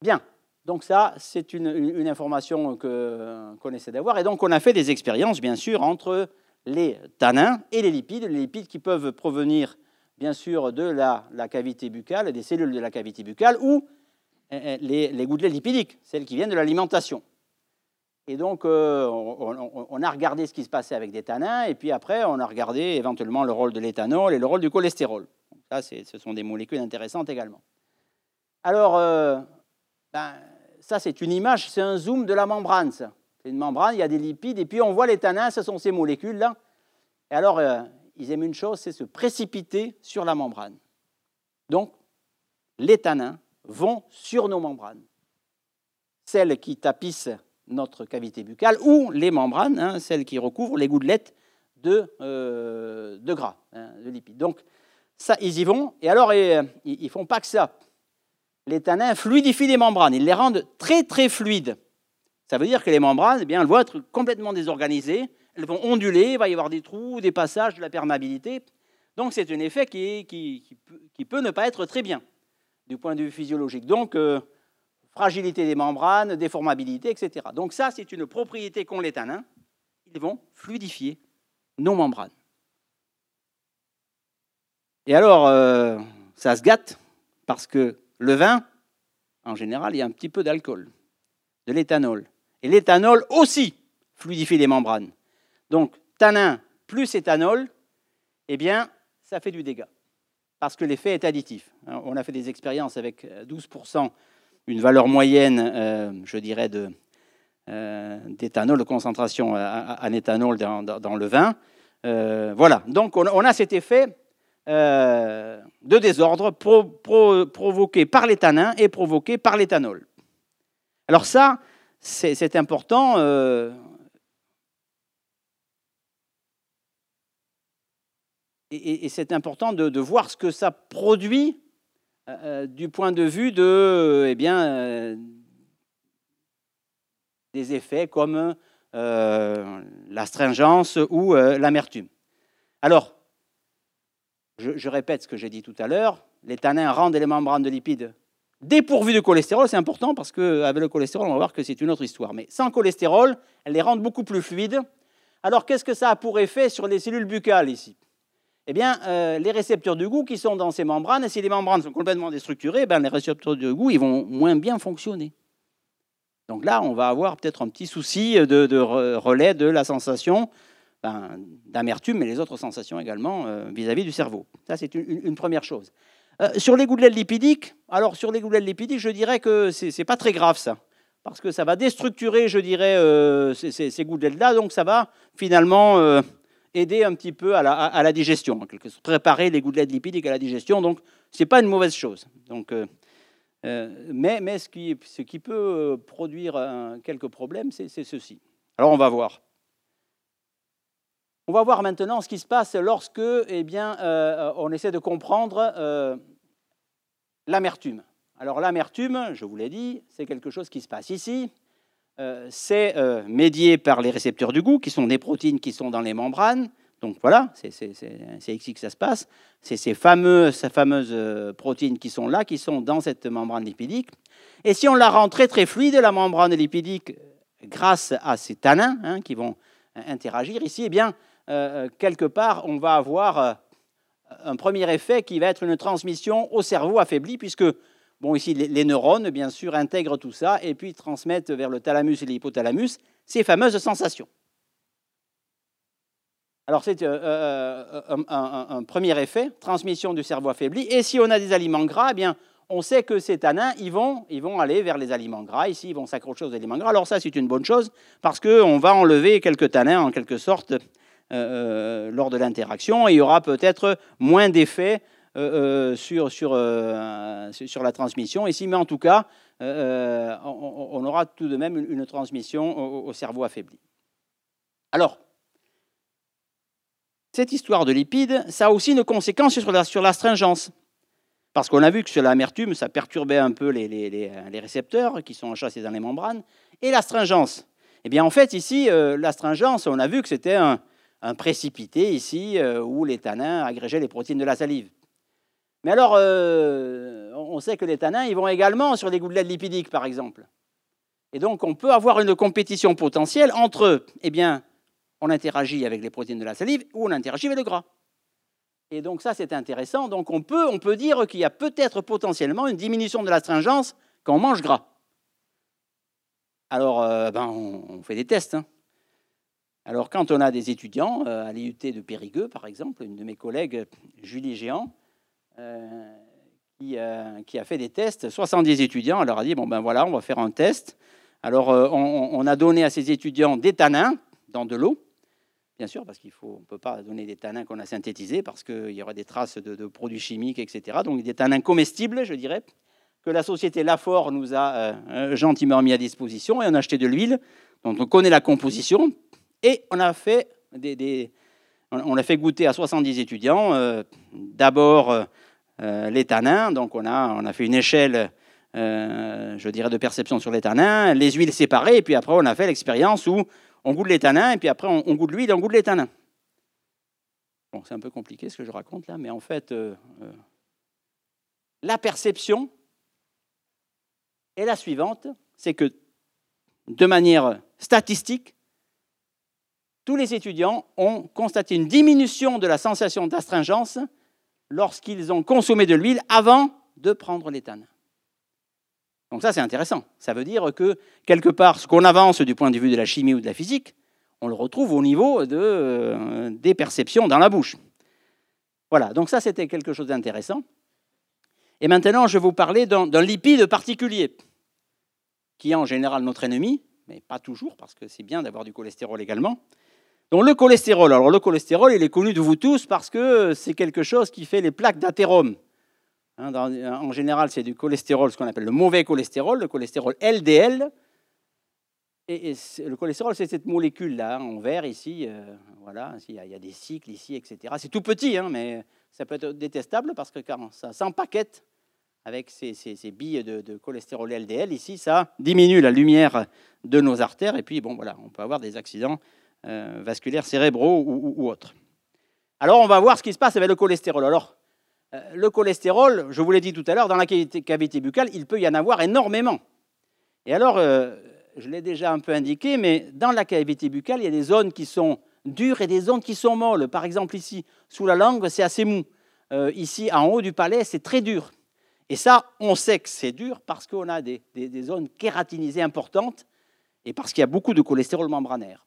Bien, donc ça, c'est une, information qu'on essaie d'avoir. Et donc, on a fait des expériences, bien sûr, entre les tanins et les lipides, les lipides qui peuvent provenir, bien sûr, de la, cavité buccale, des cellules de la cavité buccale, ou eh, eh, les, les gouttelettes lipidiques, celles qui viennent de l'alimentation. Et donc, euh, on, a regardé ce qui se passait avec des tanins, et puis après, on a regardé éventuellement le rôle de l'éthanol et le rôle du cholestérol. ça, ce sont des molécules intéressantes également. Alors, euh, ben, ça, c'est une image, c'est un zoom de la membrane, C'est une membrane, il y a des lipides, et puis on voit les tanins, ce sont ces molécules-là. Et alors, euh, ils aiment une chose, c'est se précipiter sur la membrane. Donc, les tanins vont sur nos membranes. Celles qui tapissent notre cavité buccale, ou les membranes, hein, celles qui recouvrent les gouttelettes de, euh, gras, hein, de lipides. Donc, ça, ils y vont, et alors, euh, ils ne font pas que ça. Les tanins fluidifient les membranes, ils les rendent très, très fluides. Ça veut dire que les membranes, eh bien, elles vont être complètement désorganisées, elles vont onduler, il va y avoir des trous, des passages, de la perméabilité. Donc, c'est un effet qui, peut ne pas être très bien du point de vue physiologique. Donc, euh, fragilité des membranes, déformabilité, etc. Donc ça, c'est une propriété qu'ont les tanins. Ils vont fluidifier nos membranes. Et alors, euh, ça se gâte, parce que le vin, en général, il y a un petit peu d'alcool, de l'éthanol. Et l'éthanol aussi fluidifie les membranes. Donc, tanin plus éthanol, eh bien, ça fait du dégât, parce que l'effet est additif. On a fait des expériences avec 12% une valeur moyenne, euh, je dirais, euh, d'éthanol, de concentration en éthanol dans, le vin. Euh, voilà, donc on, a cet effet de désordre provoqué par les tanins et provoqué par l'éthanol. Alors ça, c'est important. et, c'est important de, voir ce que ça produit euh, euh, du point de vue de, eh euh, des effets comme l'astringence ou l'amertume. Alors, je, répète ce que j'ai dit tout à l'heure, les tanins rendent les membranes de lipides dépourvues de cholestérol, c'est important parce qu'avec le cholestérol, on va voir que c'est une autre histoire. Mais sans cholestérol, elles les rendent beaucoup plus fluides. Alors, qu'est-ce que ça a pour effet sur les cellules buccales ici? Eh bien, euh, les récepteurs de goût qui sont dans ces membranes, et si les membranes sont complètement déstructurées, ben, les récepteurs de goût ils vont moins bien fonctionner. Donc là, on va avoir peut-être un petit souci de, relais de la sensation ben, d'amertume, mais les autres sensations également euh, vis-à-vis du cerveau. Ça, c'est une, première chose. Euh, sur les gouttelettes lipidiques, alors sur les gouttelettes lipidiques, je dirais que ce n'est pas très grave ça, parce que ça va déstructurer, je dirais, ces, ces, ces gouttelettes-là, donc ça va finalement aider un petit peu à la, digestion, préparer les gouttelettes lipidiques à la digestion. Donc, ce n'est pas une mauvaise chose. Donc, euh, euh, mais, mais ce, qui, ce qui peut euh, produire quelques problèmes, c'est ceci. Alors, on va voir. On va voir maintenant ce qui se passe lorsque eh bien, on essaie de comprendre l'amertume. Alors l'amertume, je vous l'ai dit, c'est quelque chose qui se passe ici. Euh, c'est euh, médié par les récepteurs du goût, qui sont des protéines qui sont dans les membranes. Donc voilà, c'est ici que ça se passe. C'est ces fameuses, ces fameuses euh, protéines qui sont là, qui sont dans cette membrane lipidique. Et si on la rend très très fluide, la membrane lipidique, grâce à ces tanins hein, qui vont interagir ici, eh bien, quelque part, on va avoir un premier effet qui va être une transmission au cerveau affaibli, puisque Bon, ici, les, neurones, bien sûr, intègrent tout ça et puis transmettent vers le thalamus et l'hypothalamus ces fameuses sensations. Alors, c'est euh, euh, un, premier effet, transmission du cerveau affaibli. Et si on a des aliments gras, eh bien, on sait que ces tanins, ils vont, ils vont aller vers les aliments gras. Ici, ils vont s'accrocher aux aliments gras. Alors ça, c'est une bonne chose parce qu'on va enlever quelques tanins, en quelque sorte, euh, lors de l'interaction. Il y aura peut-être moins d'effets sur, sur, sur la transmission ici. Mais en tout cas, on, aura tout de même une, transmission au, au cerveau affaibli. Alors, cette histoire de lipides, ça a aussi une conséquence sur l'astringence. Parce qu'on a vu que sur l'amertume, ça perturbait un peu les, récepteurs qui sont enchâssés dans les membranes. Et l'astringence Eh bien, en fait, ici, euh, l'astringence, on a vu que c'était un, précipité ici euh, où les tanins agrégeaient les protéines de la salive. Mais alors, euh, on sait que les tanins, ils vont également sur les gouttelettes lipidiques, par exemple. Et donc, on peut avoir une compétition potentielle entre, eh bien, on interagit avec les protéines de la salive ou on interagit avec le gras. Et donc ça, c'est intéressant. Donc on peut, on peut dire qu'il y a peut-être potentiellement une diminution de l'astringence quand on mange gras. Alors, euh, ben, on, fait des tests. Hein. Alors, quand on a des étudiants euh, à l'IUT de Périgueux, par exemple, une de mes collègues, Julie Géant, qui, qui, a fait des tests, 70 étudiants, elle leur a dit, bon ben voilà, on va faire un test. Alors, on, on, a donné à ces étudiants des tanins dans de l'eau, bien sûr, parce qu'il faut, on peut pas donner des tanins qu'on a synthétisés, parce qu'il y aura des traces de, produits chimiques, etc. Donc des tanins comestibles, je dirais, que la société Lafort nous a euh, euh, gentiment mis à disposition, et on a acheté de l'huile, dont on connaît la composition, et on a fait, on a fait goûter à 70 étudiants, euh, d'abord les tanins, donc on a, on a fait une échelle, je dirais, de perception sur les tanins, les huiles séparées, et puis après on a fait l'expérience où on goûte les tanins, et puis après on, goûte l'huile on goûte les tanins. Bon, c'est un peu compliqué ce que je raconte là, mais en fait, euh, euh, la perception est la suivante, c'est que de manière statistique, tous les étudiants ont constaté une diminution de la sensation d'astringence lorsqu'ils ont consommé de l'huile avant de prendre tanins. Donc ça, c'est intéressant. Ça veut dire que, quelque part, ce qu'on avance du point de vue de la chimie ou de la physique, on le retrouve au niveau de, euh, des perceptions dans la bouche. Voilà, donc ça, c'était quelque chose d'intéressant. Et maintenant, je vais vous parler d'un lipide particulier, qui est en général notre ennemi, mais pas toujours, parce que c'est bien d'avoir du cholestérol également. Donc le cholestérol, alors le cholestérol, il est connu de vous tous parce que c'est quelque chose qui fait les plaques d'athérome. Hein, en général, c'est du cholestérol, ce qu'on appelle le mauvais cholestérol, le cholestérol LDL. Et, le cholestérol, c'est cette molécule-là, en vert ici. Euh, voilà, il y, a, des cycles ici, etc. C'est tout petit, hein, mais ça peut être détestable parce que quand ça s'empaquette avec ces, billes de, cholestérol LDL, ici, ça diminue la lumière de nos artères. Et puis, bon, voilà, on peut avoir des accidents euh, vasculaires cérébraux ou, autres. Alors, on va voir ce qui se passe avec le cholestérol. Alors, euh, le cholestérol, je vous l'ai dit tout à l'heure, dans la cavité buccale, il peut y en avoir énormément. Et alors, euh, je l'ai déjà un peu indiqué, mais dans la cavité buccale, il y a des zones qui sont dures et des zones qui sont molles. Par exemple, ici, sous la langue, c'est assez mou. Ici, en haut du palais, c'est très dur. Et ça, on sait que c'est dur parce qu'on a des, zones kératinisées importantes et parce qu'il y a beaucoup de cholestérol membranaire.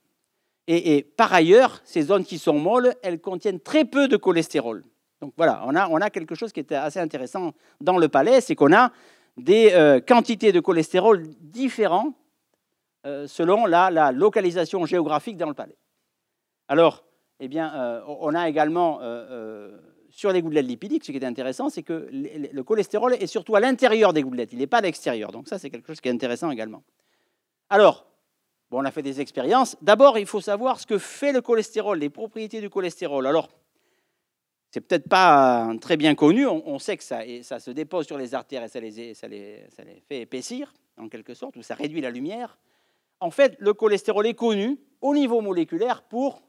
Et, par ailleurs, ces zones qui sont molles, elles contiennent très peu de cholestérol. Donc voilà, on a, quelque chose qui est assez intéressant dans le palais, c'est qu'on a des euh, quantités de cholestérol différentes euh, selon la, localisation géographique dans le palais. Alors, eh bien, euh, on a également sur les gouttelettes lipidiques, ce qui est intéressant, c'est que le cholestérol est surtout à l'intérieur des gouttelettes, il n'est pas à l'extérieur. Donc ça, c'est quelque chose qui est intéressant également. Alors, bon, on a fait des expériences. D'abord, il faut savoir ce que fait le cholestérol, les propriétés du cholestérol. Alors, c'est peut-être pas très bien connu. On, sait que ça, se dépose sur les artères et ça les, ça, les, ça les, fait épaissir, en quelque sorte, ou ça réduit la lumière. En fait, le cholestérol est connu au niveau moléculaire pour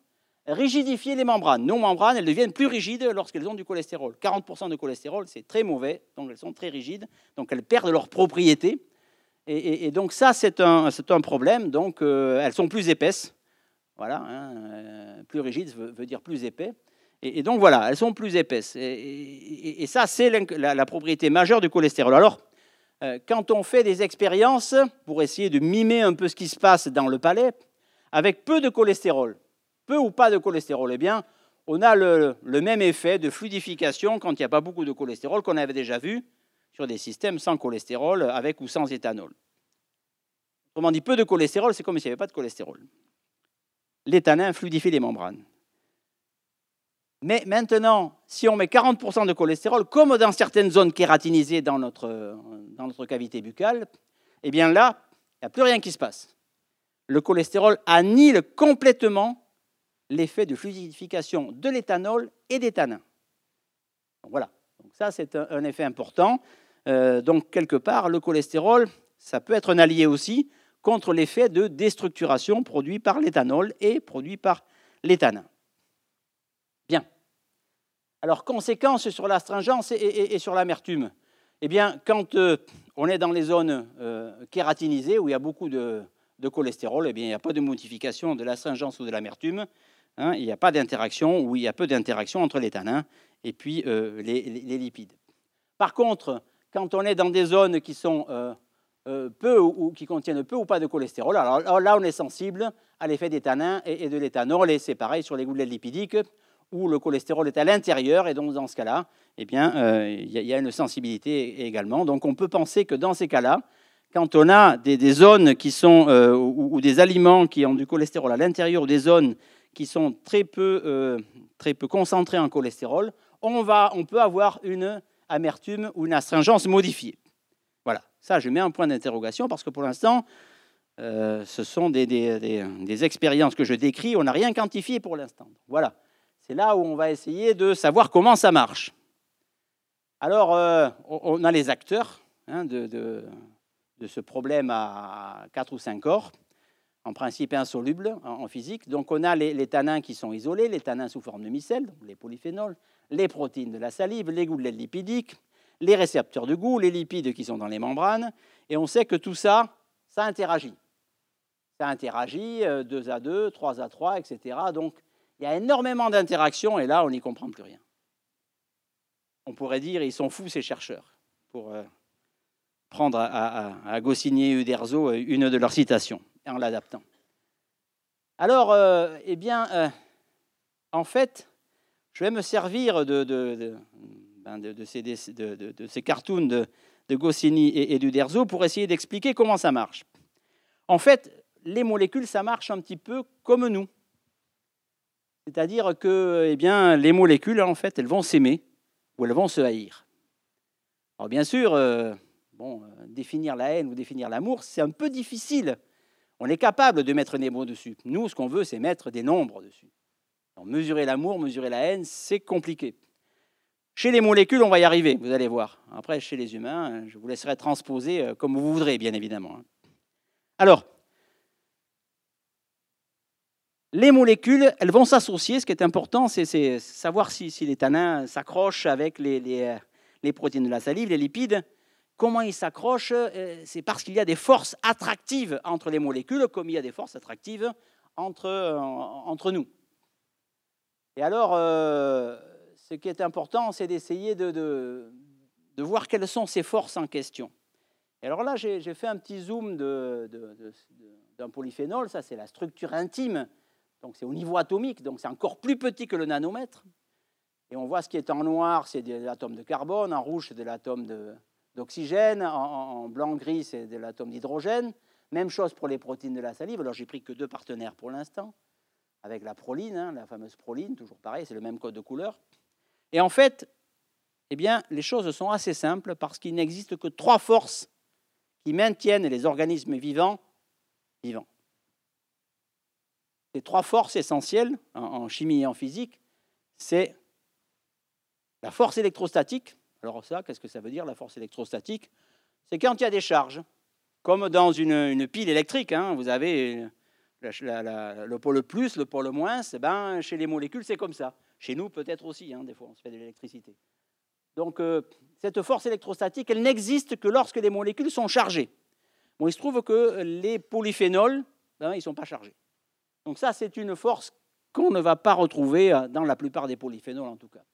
rigidifier les membranes. Nos membranes, elles deviennent plus rigides lorsqu'elles ont du cholestérol. 40% de cholestérol, c'est très mauvais, donc elles sont très rigides, donc elles perdent leurs propriétés. Et, donc ça, c'est un, problème. Donc euh, elles sont plus épaisses. Voilà, hein, euh, plus rigide veut dire plus épais. Et, donc voilà, elles sont plus épaisses. Et, ça, c'est la, propriété majeure du cholestérol. Alors, euh, quand on fait des expériences pour essayer de mimer un peu ce qui se passe dans le palais, avec peu de cholestérol, peu ou pas de cholestérol, eh bien, on a le, même effet de fluidification quand il n'y a pas beaucoup de cholestérol qu'on avait déjà vu sur des systèmes sans cholestérol, avec ou sans éthanol. Autrement dit, peu de cholestérol, c'est comme s'il n'y avait pas de cholestérol. L'éthanol fluidifie les membranes. Mais maintenant, si on met 40% de cholestérol, comme dans certaines zones kératinisées dans notre, dans notre cavité buccale, eh bien là, il n'y a plus rien qui se passe. Le cholestérol annule complètement l'effet de fluidification de l'éthanol et des tanins. Voilà, donc ça c'est un, effet important. Euh, donc quelque part, le cholestérol, ça peut être un allié aussi contre l'effet de déstructuration produit par l'éthanol et produit par l'éthanin. Bien. Alors, conséquences sur l'astringence et, sur l'amertume. Eh bien, quand euh, on est dans les zones euh, kératinisées où il y a beaucoup de, cholestérol, eh bien, il n'y a pas de modification de l'astringence ou de l'amertume. Hein. il n'y a pas d'interaction ou il y a peu d'interaction entre les et puis les, lipides. Par contre, quand on est dans des zones qui sont peu ou, qui contiennent peu ou pas de cholestérol, alors là, on est sensible à l'effet des tanins et, de l'éthanol, c'est pareil sur les gouttelettes lipidiques où le cholestérol est à l'intérieur, et donc dans ce cas-là, eh bien, euh, il y, a une sensibilité également. Donc on peut penser que dans ces cas-là, quand on a des, zones qui sont, euh, ou, des aliments qui ont du cholestérol à l'intérieur, ou des zones qui sont très peu, euh, très peu concentrées en cholestérol, on, va, on peut avoir une amertume ou une astringence modifiée. Voilà, ça je mets un point d'interrogation parce que pour l'instant, ce sont des, expériences que je décris, on n'a rien quantifié pour l'instant. Voilà. C'est là où on va essayer de savoir comment ça marche. Alors, euh, on a les acteurs hein, de, ce problème à 4 ou 5 corps, en principe insolubles en, physique. Donc, on a les, tanins qui sont isolés, les tanins sous forme de micelles, les polyphénols, les protéines de la salive, les gouttelettes lipidiques, les récepteurs de goût, les lipides qui sont dans les membranes. Et on sait que tout ça, ça interagit. Ça interagit 2 euh, à 2, 3 à 3, etc. Donc, il y a énormément d'interactions et là, on n'y comprend plus rien. On pourrait dire, ils sont fous ces chercheurs, pour euh, prendre à, Goscinny et Uderzo euh, une de leurs citations, en l'adaptant. Alors, eh bien, en fait, je vais me servir de, ces, cartoons de, Goscinny et, et d'Uderzo pour essayer d'expliquer comment ça marche. En fait, les molécules, ça marche un petit peu comme nous. C'est-à-dire que eh bien, les molécules, en fait, elles vont s'aimer ou elles vont se haïr. Alors bien sûr, euh, bon, euh, définir la haine ou définir l'amour, c'est un peu difficile. On est capable de mettre des mots dessus. Nous, ce qu'on veut, c'est mettre des nombres dessus. Mesurer l'amour, mesurer la haine, c'est compliqué. Chez les molécules, on va y arriver, vous allez voir. Après, chez les humains, je vous laisserai transposer euh, comme vous voudrez, bien évidemment. Hein. Alors, les molécules, elles vont s'associer. Ce qui est important, c'est savoir si, les tanins s'accrochent avec les, protéines de la salive, les lipides. Comment ils s'accrochent euh, C'est parce qu'il y a des forces attractives entre les molécules, comme il y a des forces attractives entre, euh, nous. Et alors, euh, ce qui est important, c'est d'essayer de, voir quelles sont ces forces en question. Et alors là, j'ai fait un petit zoom d'un polyphénol. Ça, c'est la structure intime donc c'est au niveau atomique, donc c'est encore plus petit que le nanomètre. Et on voit ce qui est en noir, c'est de l'atome de carbone, en rouge, c'est de l'atome d'oxygène, en, blanc-gris, c'est de l'atome d'hydrogène. Même chose pour les protéines de la salive. Alors j'ai pris que deux partenaires pour l'instant, avec la proline, hein, la fameuse proline, toujours pareil, c'est le même code de couleur. Et en fait, eh bien, les choses sont assez simples parce qu'il n'existe que trois forces qui maintiennent les organismes vivants vivants. Les trois forces essentielles en, chimie et en physique, c'est la force électrostatique. Alors ça, qu'est-ce que ça veut dire la force électrostatique? C'est quand il y a des charges, comme dans une, pile électrique. Hein. vous avez le pôle plus, le pôle moins. Ben, chez les molécules, c'est comme ça. Chez nous, peut-être aussi, hein, des fois, on se fait de l'électricité. Donc, euh, cette force électrostatique, elle n'existe que lorsque les molécules sont chargées. Bon, il se trouve que les polyphénols, ben, ils ne sont pas chargés. Donc ça, c'est une force qu'on ne va pas retrouver euh, dans la plupart des polyphénols en tout cas.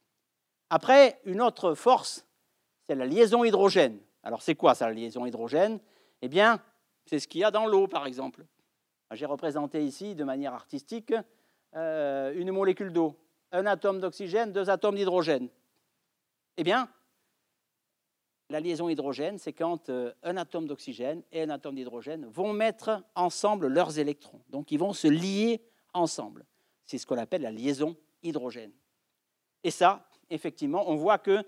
Après, une autre force, c'est la liaison hydrogène. Alors c'est quoi ça, la liaison hydrogène? Eh bien, c'est ce qu'il y a dans l'eau, par exemple. J'ai représenté ici, de manière artistique, euh, une molécule d'eau, un atome d'oxygène, deux atomes d'hydrogène. Eh bien, la liaison hydrogène, c'est quand euh, un atome d'oxygène et un atome d'hydrogène vont mettre ensemble leurs électrons. Donc, ils vont se lier ensemble. C'est ce qu'on appelle la liaison hydrogène. Et ça, effectivement, on voit que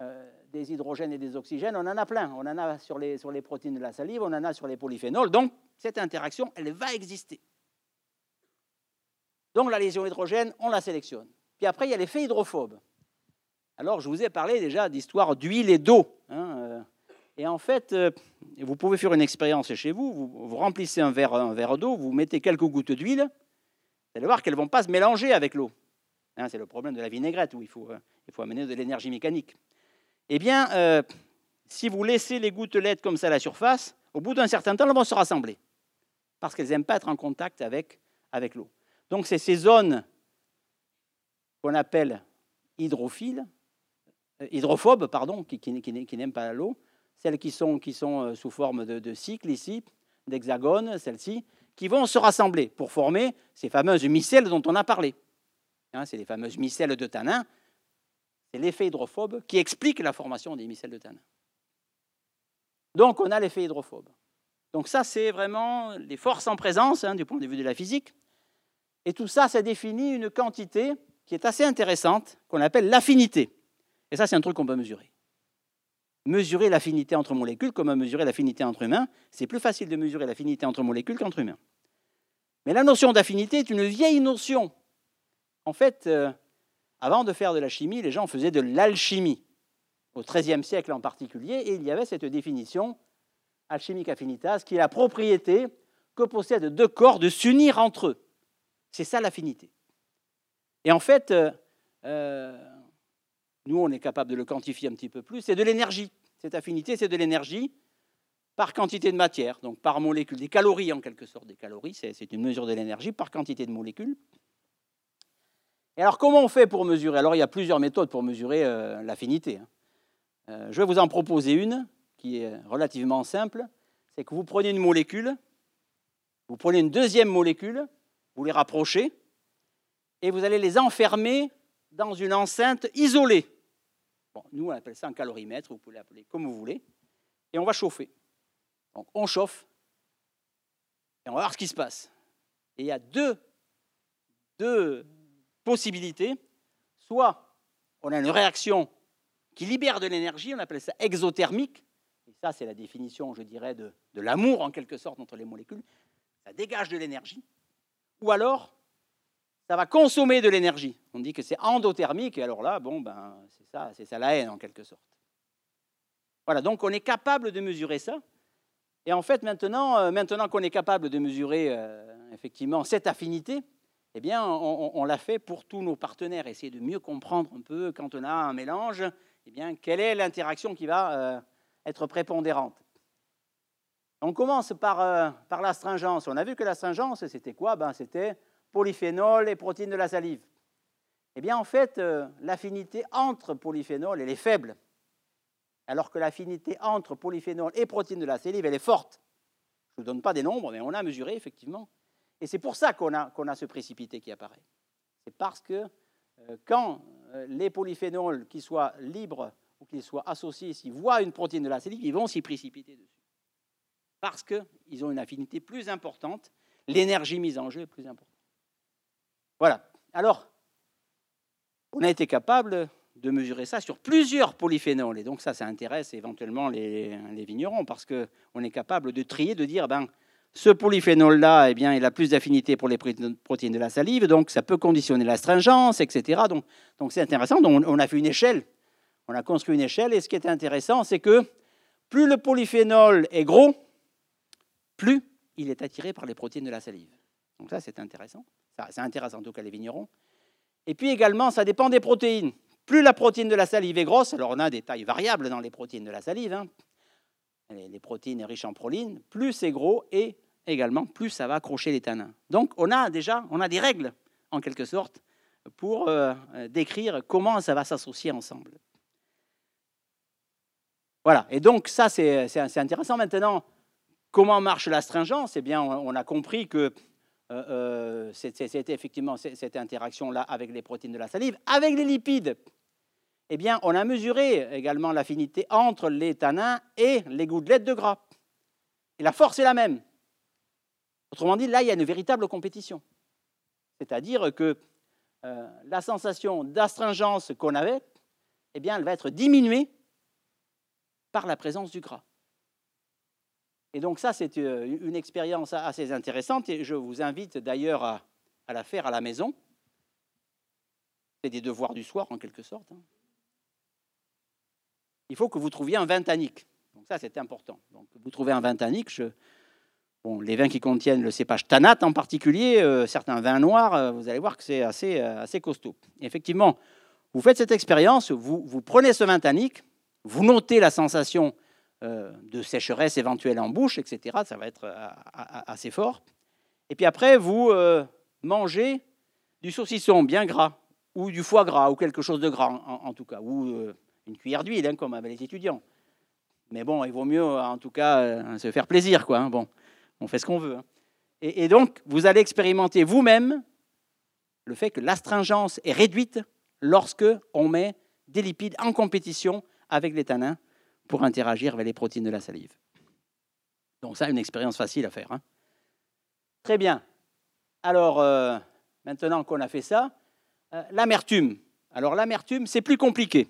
euh, des hydrogènes et des oxygènes, on en a plein. On en a sur les, sur les protéines de la salive, on en a sur les polyphénols. Donc, cette interaction, elle va exister. Donc, la liaison hydrogène, on la sélectionne. Puis après, il y a l'effet hydrophobe. Alors, je vous ai parlé déjà d'histoire d'huile et d'eau. Hein, euh. et en fait, euh, vous pouvez faire une expérience chez vous. Vous, remplissez un verre, d'eau, vous mettez quelques gouttes d'huile. Vous allez voir qu'elles ne vont pas se mélanger avec l'eau. Hein, c'est le problème de la vinaigrette où il faut, il faut amener de l'énergie mécanique. Eh bien, euh, si vous laissez les gouttelettes comme ça à la surface, au bout d'un certain temps, elles vont se rassembler. Parce qu'elles n'aiment pas être en contact avec, avec l'eau. Donc, c'est ces zones qu'on appelle hydrophiles, euh, hydrophobes, pardon, qui, n'aiment pas l'eau, celles qui sont, qui sont euh, sous forme de, de cycle ici, d'hexagone, celles-ci, qui vont se rassembler pour former ces fameuses micelles dont on a parlé. Hein, c'est les fameuses micelles de tanin c'est l'effet hydrophobe qui explique la formation des micelles de tanin. Donc on a l'effet hydrophobe. Donc ça, c'est vraiment les forces en présence hein, du point de vue de la physique. Et tout ça, ça définit une quantité qui est assez intéressante, qu'on appelle l'affinité. Et ça, c'est un truc qu'on peut mesurer. Mesurer l'affinité entre molécules, comme mesurer l'affinité entre humains, c'est plus facile de mesurer l'affinité entre molécules qu'entre humains. Mais la notion d'affinité est une vieille notion. En fait, euh, avant de faire de la chimie, les gens faisaient de l'alchimie, au XIIIe siècle en particulier, et il y avait cette définition, alchimique affinitas, qui est la propriété que possèdent deux corps de s'unir entre eux. C'est ça l'affinité. Et en fait, euh, euh, nous, on est capable de le quantifier un petit peu plus, c'est de l'énergie. Cette affinité, c'est de l'énergie par quantité de matière, donc par molécule, des calories en quelque sorte. Des calories, c'est une mesure de l'énergie par quantité de molécules. Et alors, comment on fait pour mesurer? Alors, il y a plusieurs méthodes pour mesurer euh, l'affinité. Hein. Je vais vous en proposer une qui est relativement simple. C'est que vous prenez une molécule, vous prenez une deuxième molécule, vous les rapprochez, et vous allez les enfermer dans une enceinte isolée. Bon, nous, on appelle ça un calorimètre, vous pouvez l'appeler comme vous voulez, et on va chauffer. Donc, on chauffe, et on va voir ce qui se passe. Et il y a deux, deux possibilités. Soit on a une réaction qui libère de l'énergie, on appelle ça exothermique, ça c'est la définition, je dirais, de, l'amour en quelque sorte entre les molécules, ça dégage de l'énergie. Ou alors, ça va consommer de l'énergie. On dit que c'est endothermique, et alors là, bon, ben, c'est ça, c'est ça la haine en quelque sorte. Voilà, donc on est capable de mesurer ça. Et en fait, maintenant, euh, maintenant qu'on est capable de mesurer euh, effectivement cette affinité, eh bien, on, l'a fait pour tous nos partenaires, essayer de mieux comprendre un peu quand on a un mélange, eh bien, quelle est l'interaction qui va euh, être prépondérante. On commence par, euh, par l'astringence. On a vu que l'astringence, c'était quoi? Ben, C'était polyphénol et protéines de la salive. Eh bien, en fait, euh, l'affinité entre polyphénol, elle est faible, alors que l'affinité entre polyphénol et protéines de la salive, elle est forte. Je ne vous donne pas des nombres, mais on a mesuré, effectivement, et c'est pour ça qu'on a, a ce précipité qui apparaît. C'est parce que euh, quand les polyphénols, qu'ils soient libres ou qu'ils soient associés, s'ils voient une protéine de la salive, ils vont s'y précipiter dessus. Parce qu'ils ont une affinité plus importante, l'énergie mise en jeu est plus importante. Voilà. Alors, on a été capable de mesurer ça sur plusieurs polyphénols. Et donc ça, ça intéresse éventuellement les, vignerons, parce qu'on est capable de trier, de dire, ben, ce polyphénol-là, eh bien, il a plus d'affinité pour les protéines de la salive, donc ça peut conditionner l'astringence, etc. Donc, donc c'est intéressant. Donc, on a fait une échelle. On a construit une échelle, et ce qui est intéressant, c'est que plus le polyphénol est gros, plus il est attiré par les protéines de la salive. Donc ça, c'est intéressant. C'est intéressant en tout cas les vignerons. Et puis également, ça dépend des protéines. Plus la protéine de la salive est grosse, alors on a des tailles variables dans les protéines de la salive, hein, les, protéines riches en proline, plus c'est gros et également, plus ça va accrocher les tanins. Donc on a déjà on a des règles, en quelque sorte, pour euh, décrire comment ça va s'associer ensemble. Voilà, et donc ça, c'est intéressant. Maintenant, comment marche l'astringence? Eh bien, on, a compris que euh, euh, c'était effectivement cette interaction-là avec les protéines de la salive. Avec les lipides, eh bien, on a mesuré également l'affinité entre les tanins et les gouttelettes de gras. Et la force est la même. Autrement dit, là, il y a une véritable compétition. C'est-à-dire que euh, la sensation d'astringence qu'on avait, eh bien, elle va être diminuée par la présence du gras. Et donc ça, c'est euh, une expérience assez intéressante et je vous invite d'ailleurs à, la faire à la maison. C'est des devoirs du soir en quelque sorte. Hein. Il faut que vous trouviez un vin tannique. Donc ça, c'est important. Donc vous trouvez un vin tannique. Bon, les vins qui contiennent le cépage tanate en particulier, euh, certains vins noirs, euh, vous allez voir que c'est assez, assez costaud. effectivement, vous faites cette expérience, vous, vous prenez ce vin tannique, vous notez la sensation euh, de sécheresse éventuelle en bouche, etc. Ça va être euh, assez fort. Et puis après, vous euh, mangez du saucisson bien gras, ou du foie gras, ou quelque chose de gras en, tout cas, ou une cuillère d'huile, hein, comme avec les étudiants. Mais bon, il vaut mieux en tout cas se faire plaisir, quoi. Hein. Bon, on fait ce qu'on veut. Hein. Et, et, donc, vous allez expérimenter vous-même le fait que l'astringence est réduite lorsque on met des lipides en compétition avec les tanins pour interagir avec les protéines de la salive. Donc ça, une expérience facile à faire. Hein. Très bien. Alors, euh, maintenant qu'on a fait ça, euh, l'amertume. Alors l'amertume, c'est plus compliqué.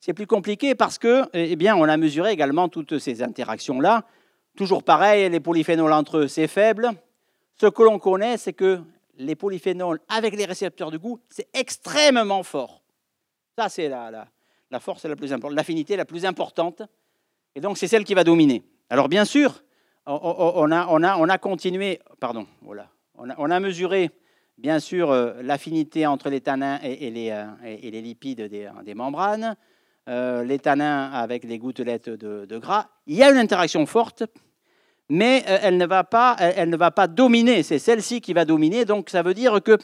C'est plus compliqué parce que, eh bien, on a mesuré également toutes ces interactions-là. Toujours pareil, les polyphénols entre eux, c'est faible. Ce que l'on connaît, c'est que les polyphénols avec les récepteurs de goût, c'est extrêmement fort. Ça, c'est la, la, la force est la plus importante, l'affinité la plus importante, et donc c'est celle qui va dominer. Alors bien sûr, on a, on a, on a continué, pardon, voilà, on a, on a mesuré bien sûr euh, l'affinité entre les tanins et, les, euh, les, lipides des, des membranes, euh, les tanins avec les gouttelettes de, gras. Il y a une interaction forte, mais elle ne va pas, elle ne va pas dominer. C'est celle-ci qui va dominer. Donc ça veut dire que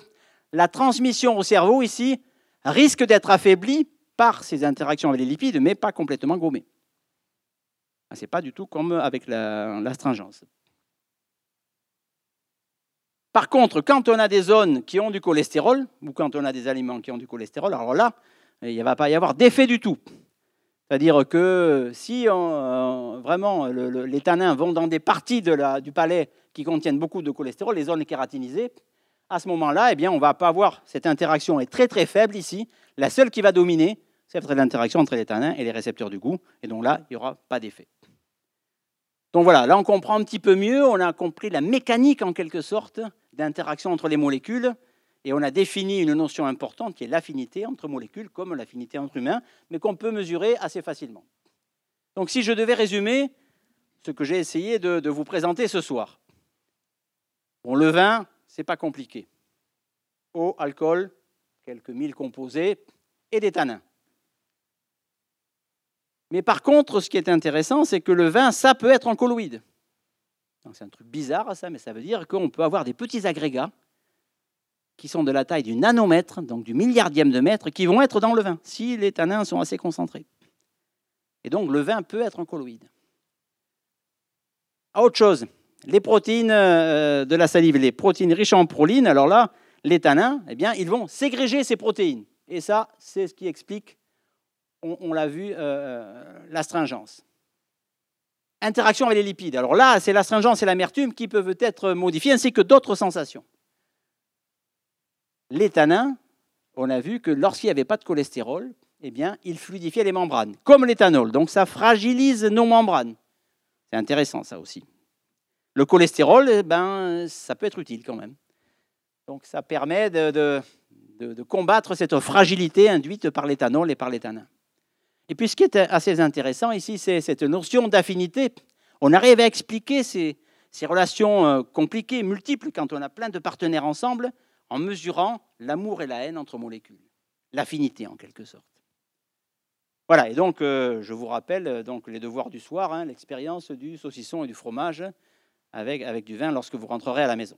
la transmission au cerveau ici risque d'être affaiblie par ces interactions avec les lipides, mais pas complètement gommé. Ah, Ce n'est pas du tout comme avec l'astringence. Par contre, quand on a des zones qui ont du cholestérol, ou quand on a des aliments qui ont du cholestérol, alors là, il ne va pas y avoir d'effet du tout. C'est-à-dire que si euh, vraiment les tanins vont dans des parties du palais qui contiennent beaucoup de cholestérol, les zones kératinisées, à ce moment-là, eh bien, on ne va pas avoir cette interaction est très très faible ici. La seule qui va dominer, c'est l'interaction entre les tanins et les récepteurs du goût. Et donc là, il n'y aura pas d'effet. Donc voilà, là on comprend un petit peu mieux, on a compris la mécanique en quelque sorte d'interaction entre les molécules et on a défini une notion importante qui est l'affinité entre molécules comme l'affinité entre humains, mais qu'on peut mesurer assez facilement. Donc si je devais résumer ce que j'ai essayé de, vous présenter ce soir. Bon, le vin, c'est pas compliqué. Eau, alcool, quelques mille composés et des tanins. Mais par contre, ce qui est intéressant, c'est que le vin, ça peut être en colloïde. C'est un truc bizarre, ça, mais ça veut dire qu'on peut avoir des petits agrégats qui sont de la taille du nanomètre, donc du milliardième de mètre, qui vont être dans le vin, si les tanins sont assez concentrés. Et donc, le vin peut être en colloïde. Autre chose, les protéines euh, de la salive, les protéines riches en proline, alors là, les eh bien, ils vont ségréger ces protéines. Et ça, c'est ce qui explique, on, l'a vu, euh, euh, l'astringence. Interaction avec les lipides. Alors là, c'est l'astringence et l'amertume qui peuvent être modifiées, ainsi que d'autres sensations. Les on a vu que lorsqu'il n'y avait pas de cholestérol, eh bien, ils fluidifiaient les membranes, comme l'éthanol. Donc ça fragilise nos membranes. C'est intéressant, ça aussi. Le cholestérol, eh ben, ça peut être utile quand même. Donc ça permet de, combattre cette fragilité induite par l'éthanol et par l'éthanol. Et puis ce qui est assez intéressant ici, c'est cette notion d'affinité. On arrive à expliquer ces, relations euh, compliquées, multiples, quand on a plein de partenaires ensemble, en mesurant l'amour et la haine entre molécules. L'affinité en quelque sorte. Voilà, et donc euh, je vous rappelle euh, donc, les devoirs du soir, hein, l'expérience du saucisson et du fromage avec du vin lorsque vous rentrerez à la maison.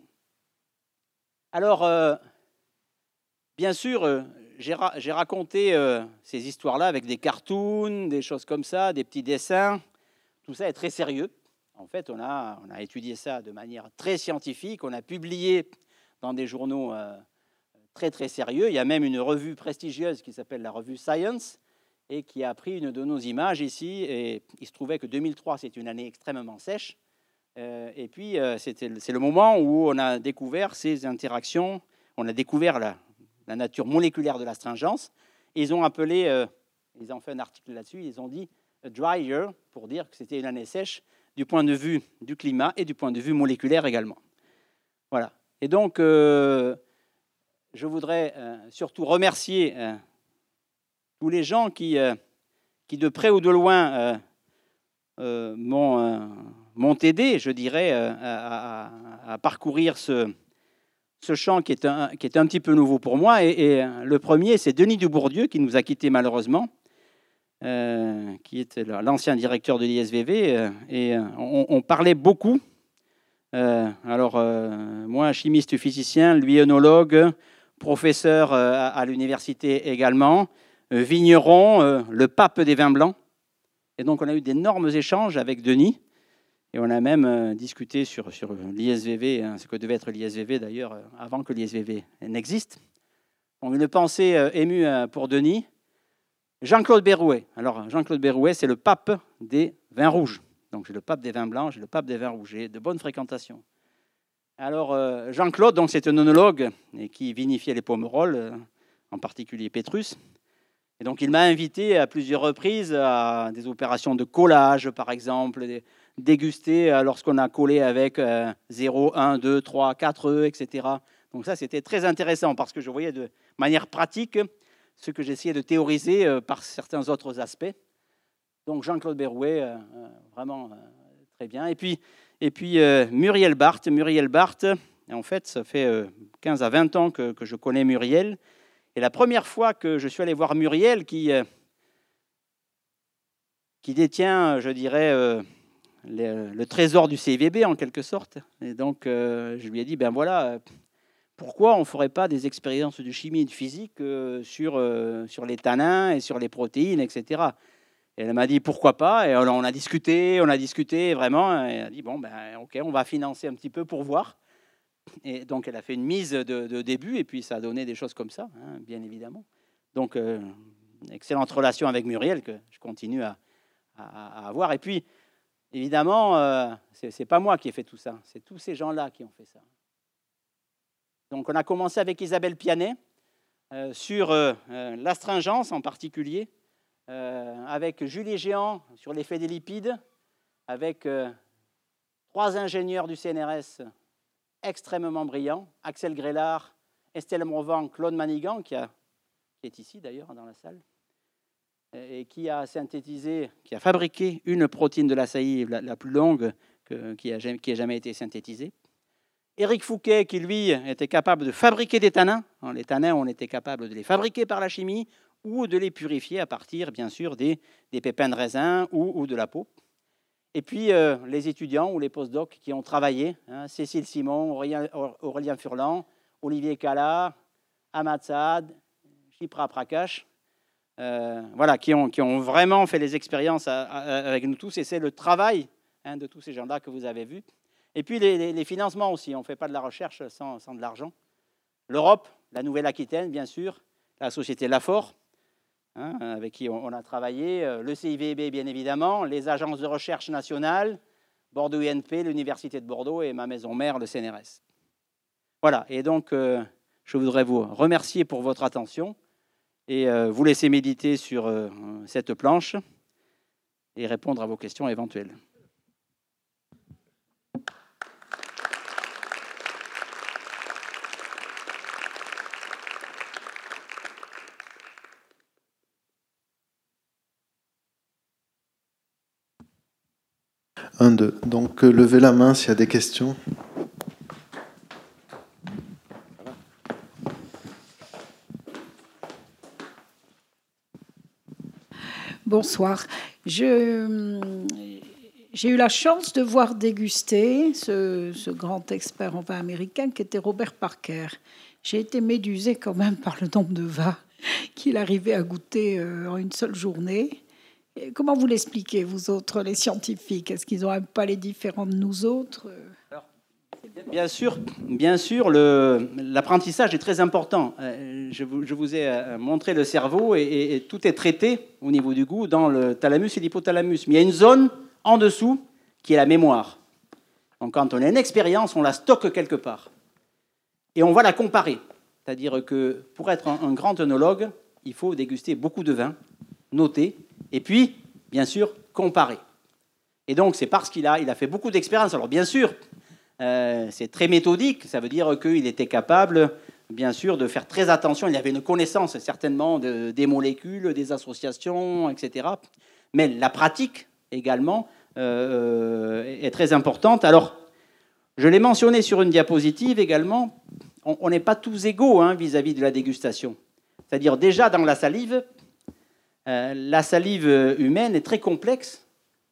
Alors, euh, bien sûr, euh, j'ai raconté ces histoires-là avec des cartoons, des choses comme ça, des petits dessins. Tout ça est très sérieux. En fait, on a, on a étudié ça de manière très scientifique. On a publié dans des journaux très très sérieux. Il y a même une revue prestigieuse qui s'appelle la revue Science et qui a pris une de nos images ici. Et il se trouvait que 2003, c'est une année extrêmement sèche. Euh, et puis, euh, c'est le moment où on a découvert ces interactions, on a découvert la, nature moléculaire de l'astringence. Ils ont appelé, euh, ils ont fait un article là-dessus, ils ont dit dry year pour dire que c'était une année sèche du point de vue du climat et du point de vue moléculaire également. Voilà. Et donc, je voudrais surtout remercier tous les gens qui, qui, de près ou de loin, m'ont m'ont aidé, je dirais, euh, à, parcourir ce, ce champ qui est, un, qui est un petit peu nouveau pour moi. Et, le premier, c'est Denis Dubourdieu, qui nous a quittés malheureusement, euh, qui était l'ancien directeur de l'ISVV. Euh, et on, parlait beaucoup. alors, moi, chimiste physicien, lui, œnologue, professeur à, l'université également, vigneron, le pape des vins blancs. Et donc, on a eu d'énormes échanges avec Denis. Et on a même euh, discuté sur, sur l'ISVV, hein, ce que devait être l'ISVV d'ailleurs, euh, avant que l'ISVV n'existe. une pensée euh, émue pour Denis. Jean-Claude Berrouet. Alors, Jean-Claude Berrouet, c'est le pape des vins rouges. Donc, j'ai le pape des vins blancs, j'ai le pape des vins rouges, j'ai de bonnes fréquentations. Alors, Jean-Claude, donc, c'est un onologue et qui vinifiait les pommerolles, en particulier Pétrus. Et donc, il m'a invité à plusieurs reprises à des opérations de collage, par exemple, déguster euh, lorsqu'on a collé avec 0, 1, 2, 3, 4 E, etc. Donc ça, c'était très intéressant parce que je voyais de manière pratique ce que j'essayais de théoriser euh, par certains autres aspects. Donc Jean-Claude Berrouet, euh, vraiment très bien. Et puis, et puis Muriel Barthes. Muriel Barthes, en fait, ça fait 15 à 20 ans que, que, je connais Muriel. Et la première fois que je suis allé voir Muriel, qui, qui détient, je dirais, le, trésor du CVB en quelque sorte. Et donc, euh, je lui ai dit, ben voilà, euh, pourquoi on ne ferait pas des expériences de chimie et de physique euh, sur, sur les tanins et sur les protéines, etc. Et elle m'a dit, pourquoi pas? Et on a discuté, on a discuté vraiment. Et elle a dit, bon, ben ok, on va financer un petit peu pour voir. Et donc, elle a fait une mise de, début, et puis ça a donné des choses comme ça, hein, bien évidemment. Donc, excellente relation avec Muriel que je continue à, à, à avoir. Et puis, Évidemment, euh, ce n'est pas moi qui ai fait tout ça, c'est tous ces gens-là qui ont fait ça. Donc on a commencé avec Isabelle Pianet euh, sur euh, l'astringence en particulier, avec Julie Géant sur l'effet des lipides, avec trois ingénieurs du CNRS extrêmement brillants, Axel Grélard, Estelle Morvan, Claude Manigan, qui est ici d'ailleurs dans la salle, et qui a synthétisé, qui a fabriqué une protéine de la saillie la, plus longue qui, ait jamais été synthétisée. Éric Fouquet, qui lui était capable de fabriquer des tanins. Les tanins, on était capable de les fabriquer par la chimie ou de les purifier à partir, bien sûr, des, pépins de raisin ou, de la peau. Et puis euh, les étudiants ou les postdocs qui ont travaillé, hein, Cécile Simon, Aurélien, Furlan, Olivier Cala, Ahmad Saad, Chipra Prakash, euh, voilà, qui ont, vraiment fait les expériences avec nous tous. Et c'est le travail hein, de tous ces gens-là que vous avez vu. Et puis les, financements aussi. On ne fait pas de la recherche sans, de l'argent. L'Europe, la Nouvelle-Aquitaine, bien sûr, la société Lafort, hein, avec qui on, a travaillé, euh, le CIVB, bien évidemment, les agences de recherche nationales, Bordeaux INP, l'Université de Bordeaux et ma maison mère, le CNRS. Voilà, et donc euh, je voudrais vous remercier pour votre attention et euh, vous laisser méditer sur euh, cette planche et répondre à vos questions éventuelles.
Un, deux. Donc, euh, levez la main s'il y a des questions.
Bonsoir. J'ai eu la chance de voir déguster ce, grand expert en vin américain qui était Robert Parker. J'ai été médusée quand même par le nombre de vins qu'il arrivait à goûter en une seule journée. comment vous l'expliquez, vous autres, les scientifiques? Est-ce qu'ils ont un palais différent de nous autres?
Bien sûr, bien sûr, l'apprentissage est très important. Euh, je vous, ai euh, montré le cerveau et, tout est traité au niveau du goût dans le thalamus et l'hypothalamus. Mais il y a une zone en dessous qui est la mémoire. Donc quand on a une expérience, on la stocke quelque part. Et on va la comparer. C'est-à-dire que pour être un, grand œnologue, il faut déguster beaucoup de vin, noter, et puis, bien sûr, comparer. Et donc, c'est parce qu'il a, il a fait beaucoup d'expériences. Alors, bien sûr, euh, c'est très méthodique, ça veut dire qu'il était capable, bien sûr, de faire très attention. Il avait une connaissance certainement des molécules, des associations, etc. Mais la pratique également euh, est très importante. Alors, je l'ai mentionné sur une diapositive également, on n'est pas tous égaux hein, vis-à-vis de la dégustation. C'est-à-dire déjà dans la salive, euh, la salive humaine est très complexe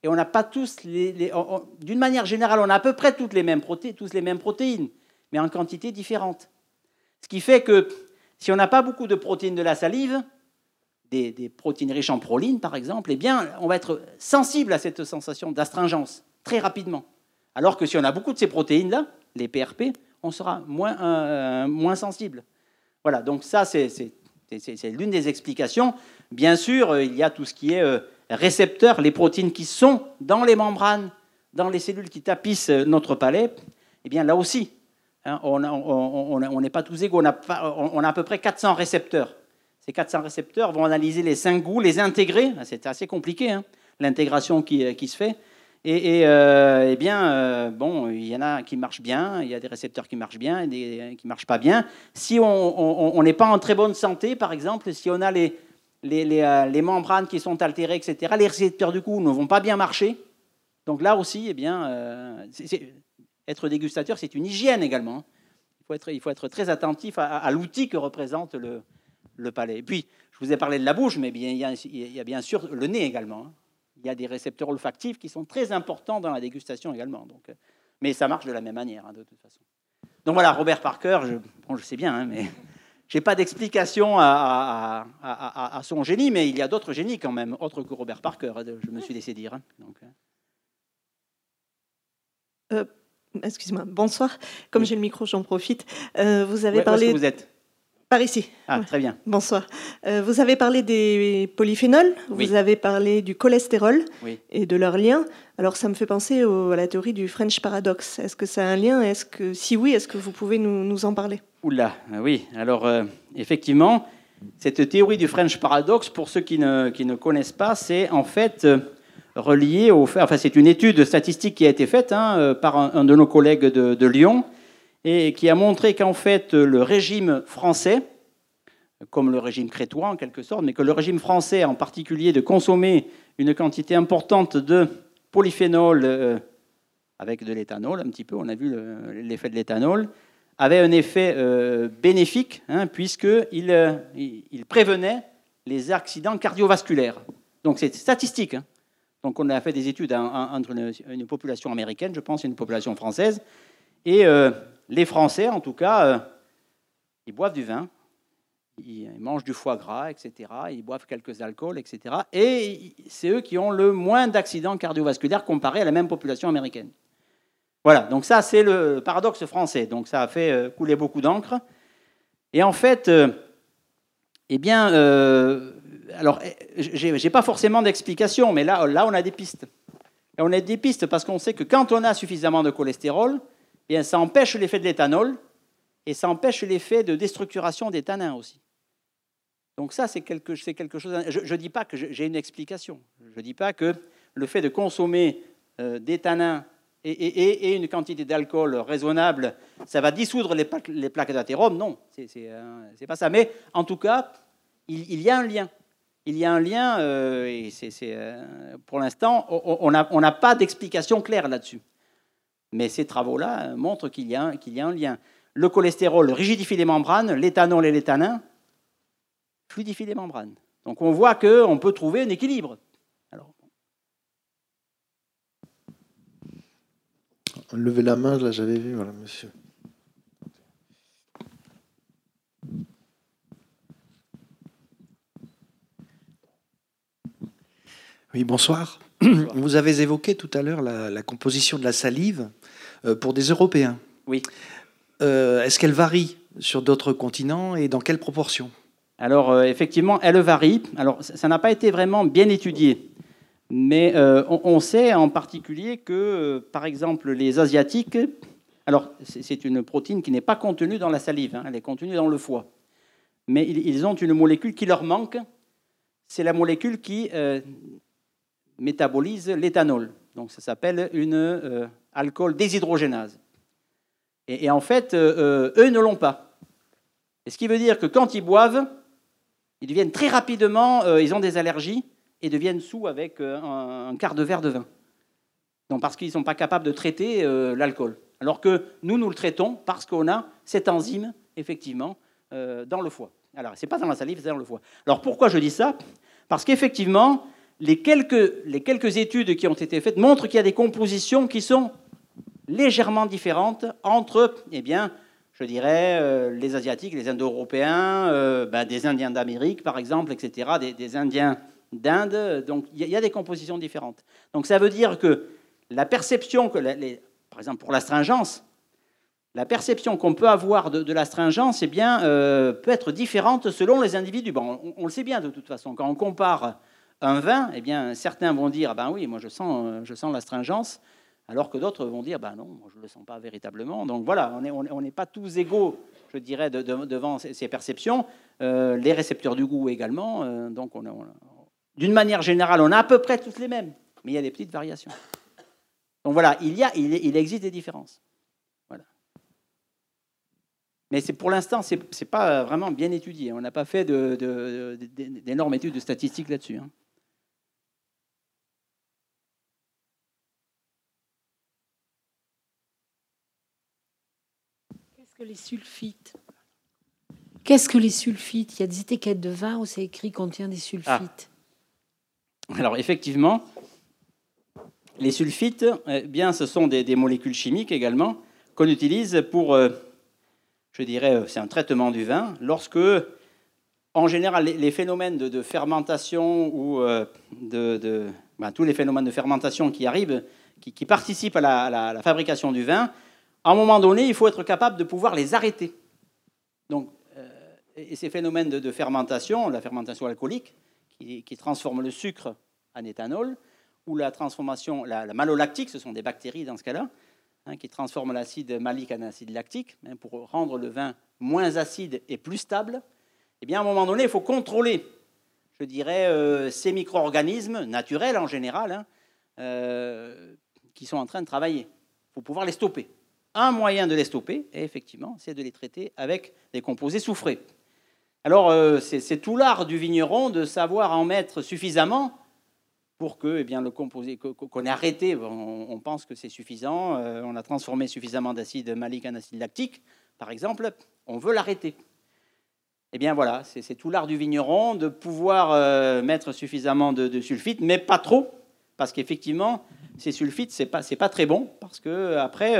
et on n'a pas tous les. D'une manière générale, on a à peu près toutes les mêmes protéines, mais en quantité différente. Ce qui fait que si on n'a pas beaucoup de protéines de la salive, des, protéines riches en proline par exemple, eh bien, on va être sensible à cette sensation d'astringence très rapidement. Alors que si on a beaucoup de ces protéines-là, les PRP, on sera moins, euh, moins sensible. Voilà, donc ça, c'est l'une des explications. Bien sûr, il y a tout ce qui est euh, récepteurs, les protéines qui sont dans les membranes, dans les cellules qui tapissent notre palais, eh bien là aussi, hein, on n'est pas tous égaux. On a, à peu près 400 récepteurs. Ces 400 récepteurs vont analyser les cinq goûts, les intégrer. C'est assez compliqué, hein, l'intégration qui, qui, se fait. Et, euh, eh bien, euh, bon, il y en a qui marchent bien, il y a des récepteurs qui marchent bien et des qui marchent pas bien. Si on n'est pas en très bonne santé, par exemple, si on a les, euh, les, membranes qui sont altérées, etc., les récepteurs du coup ne vont pas bien marcher. Donc là aussi, eh bien, euh, être dégustateur, c'est une hygiène également. Il faut être, il faut être très attentif à, l'outil que représente le, palais. Puis, je vous ai parlé de la bouche, mais bien, il, y a, bien sûr le nez également. Hein. Il y a des récepteurs olfactifs qui sont très importants dans la dégustation également. Donc, euh, mais ça marche de la même manière, hein, de toute façon. Donc voilà, Robert Parker, je, sais bien, hein, mais je n'ai pas d'explication à, son génie, mais il y a d'autres génies quand même, autres que Robert Parker, je me suis laissé dire. Hein,
euh. Euh, Excusez-moi, bonsoir. Comme j'ai le micro, j'en profite. Euh, vous avez
parlé. Où est-ce que vous êtes
par ici.
Ah, très bien.
Bonsoir. Euh, vous avez parlé des polyphénols, vous avez parlé du cholestérol et de leur lien. Alors ça me fait penser à la théorie du French paradox. Est-ce que ça a un lien? Est-ce que si oui, est-ce que vous pouvez nous, en parler?
Oula, euh, oui. Alors euh, effectivement, cette théorie du French paradox, pour ceux qui ne, qui ne connaissent pas, c'est en fait relié au fait. Enfin, c'est une étude statistique qui a été faite hein, par un, de nos collègues de, de Lyon et qui a montré qu'en fait le régime français, comme le régime crétois en quelque sorte, mais que le régime français en particulier de consommer une quantité importante de polyphénol euh, avec de l'éthanol, un petit peu, on a vu l'effet de l'éthanol, avait un effet euh, bénéfique, hein, puisqu'il euh, il prévenait les accidents cardiovasculaires. Donc c'est statistique. Hein. Donc on a fait des études entre une, population américaine, je pense, et une population française. Et les Français, en tout cas, euh, ils boivent du vin, ils mangent du foie gras, etc. Ils boivent quelques alcools, etc. Et c'est eux qui ont le moins d'accidents cardiovasculaires comparé à la même population américaine. Voilà, donc ça c'est le paradoxe français. Donc ça a fait euh, couler beaucoup d'encre. Et en fait, euh, eh bien, alors, j'ai pas forcément d'explication, mais là, là, on a des pistes. On a des pistes parce qu'on sait que quand on a suffisamment de cholestérol, bien, ça empêche l'effet de l'éthanol et ça empêche l'effet de déstructuration des tanins aussi. Donc ça, c'est quelque, quelque, chose... Je ne dis pas que j'ai une explication. Je ne dis pas que le fait de consommer euh, des tanins et, une quantité d'alcool raisonnable, ça va dissoudre les, plaques, les d'athérome. Non, c'est n'est pas ça. Mais en tout cas, il, y a un lien. Il y a un lien, euh, euh, pour l'instant, on n'a pas d'explication claire là-dessus. Mais ces travaux-là montrent qu'il y, y, a un lien. Le cholestérol rigidifie les membranes, l'éthanol et l'éthanin fluidifient les membranes. Donc on voit qu'on peut trouver un équilibre.
Levez la main, là j'avais vu, voilà monsieur.
Oui, bonsoir. Vous avez évoqué tout à l'heure la, composition de la salive pour des Européens.
Oui.
Euh, est-ce qu'elle varie sur d'autres continents et dans quelle proportion?
Alors, euh, effectivement, elle varie. Alors, ça n'a pas été vraiment bien étudié. Mais on, sait en particulier que, par exemple, les Asiatiques, alors c'est une protéine qui n'est pas contenue dans la salive, hein, elle est contenue dans le foie. Mais ils ont une molécule qui leur manque, c'est la molécule qui métabolise l'éthanol. Donc ça s'appelle une euh, alcool déshydrogénase. Et, en fait, euh, euh, eux ne l'ont pas. Et ce qui veut dire que quand ils boivent, ils deviennent très rapidement, ils ont des allergies et deviennent sous avec un, quart de verre de vin. Donc parce qu'ils ne sont pas capables de traiter l'alcool. Alors que nous, nous le traitons parce qu'on a cette enzyme, effectivement, dans le foie. Alors, ce n'est pas dans la salive, c'est dans le foie. Alors pourquoi je dis ça? Parce qu'effectivement, les quelques, les quelques études qui ont été faites montrent qu'il y a des compositions qui sont légèrement différentes entre, eh bien, je dirais, euh, les Asiatiques, les Indo-Européens, euh, ben, des Indiens d'Amérique, par exemple, etc., des, Indiens d'Inde. Donc, il y, a des compositions différentes. Donc, ça veut dire que la perception, que par exemple, pour l'astringence, la perception qu'on peut avoir de, l'astringence eh bien, euh, peut être différente selon les individus. Bon, on, le sait bien de toute façon. Quand on compare un vin, eh bien, certains vont dire, ah ben oui, moi je sens, je sens l'astringence, alors que d'autres vont dire, ben non, je ne le sens pas véritablement. Donc voilà, on n'est pas tous égaux, je dirais, devant ces, perceptions. Euh, les récepteurs du goût également. Euh, donc d'une manière générale, on a à peu près toutes les mêmes, mais il y a des petites variations. Donc voilà, il, y a, il, existe des différences. Voilà. Mais pour l'instant, ce n'est pas vraiment bien étudié. On n'a pas fait d'énormes études de statistiques là-dessus. Hein.
Les sulfites Qu'est-ce que les sulfites? Il y a des étiquettes de vin où c'est écrit contient des sulfites.
Ah. Alors effectivement, les sulfites, eh bien, ce sont des, molécules chimiques également qu'on utilise pour, euh, je dirais, euh, c'est un traitement du vin lorsque, en général, les, phénomènes de, fermentation ou euh, de, ben, tous les phénomènes de fermentation qui arrivent, qui, participent à la fabrication du vin, à un moment donné, il faut être capable de pouvoir les arrêter. Donc, euh, et ces phénomènes de, fermentation, la fermentation alcoolique, qui, transforme le sucre en éthanol, ou la transformation, la, malolactique, ce sont des bactéries dans ce cas-là, hein, qui transforment l'acide malique en acide lactique, hein, pour rendre le vin moins acide et plus stable. Eh bien, à un moment donné, il faut contrôler, je dirais, euh, ces micro-organismes naturels en général, hein, euh, qui sont en train de travailler. Il faut pouvoir les stopper. Un moyen de les stopper, effectivement, c'est de les traiter avec des composés soufrés. Alors, euh, c'est tout l'art du vigneron de savoir en mettre suffisamment pour que eh bien, le composé qu'on ait arrêté, on, pense que c'est suffisant, euh, on a transformé suffisamment d'acide malique en acide lactique, par exemple, on veut l'arrêter. Eh bien voilà, c'est tout l'art du vigneron de pouvoir euh, mettre suffisamment de, de sulfite, mais pas trop, parce qu'effectivement, ces sulfites, c'est pas, pas très bon, parce que après,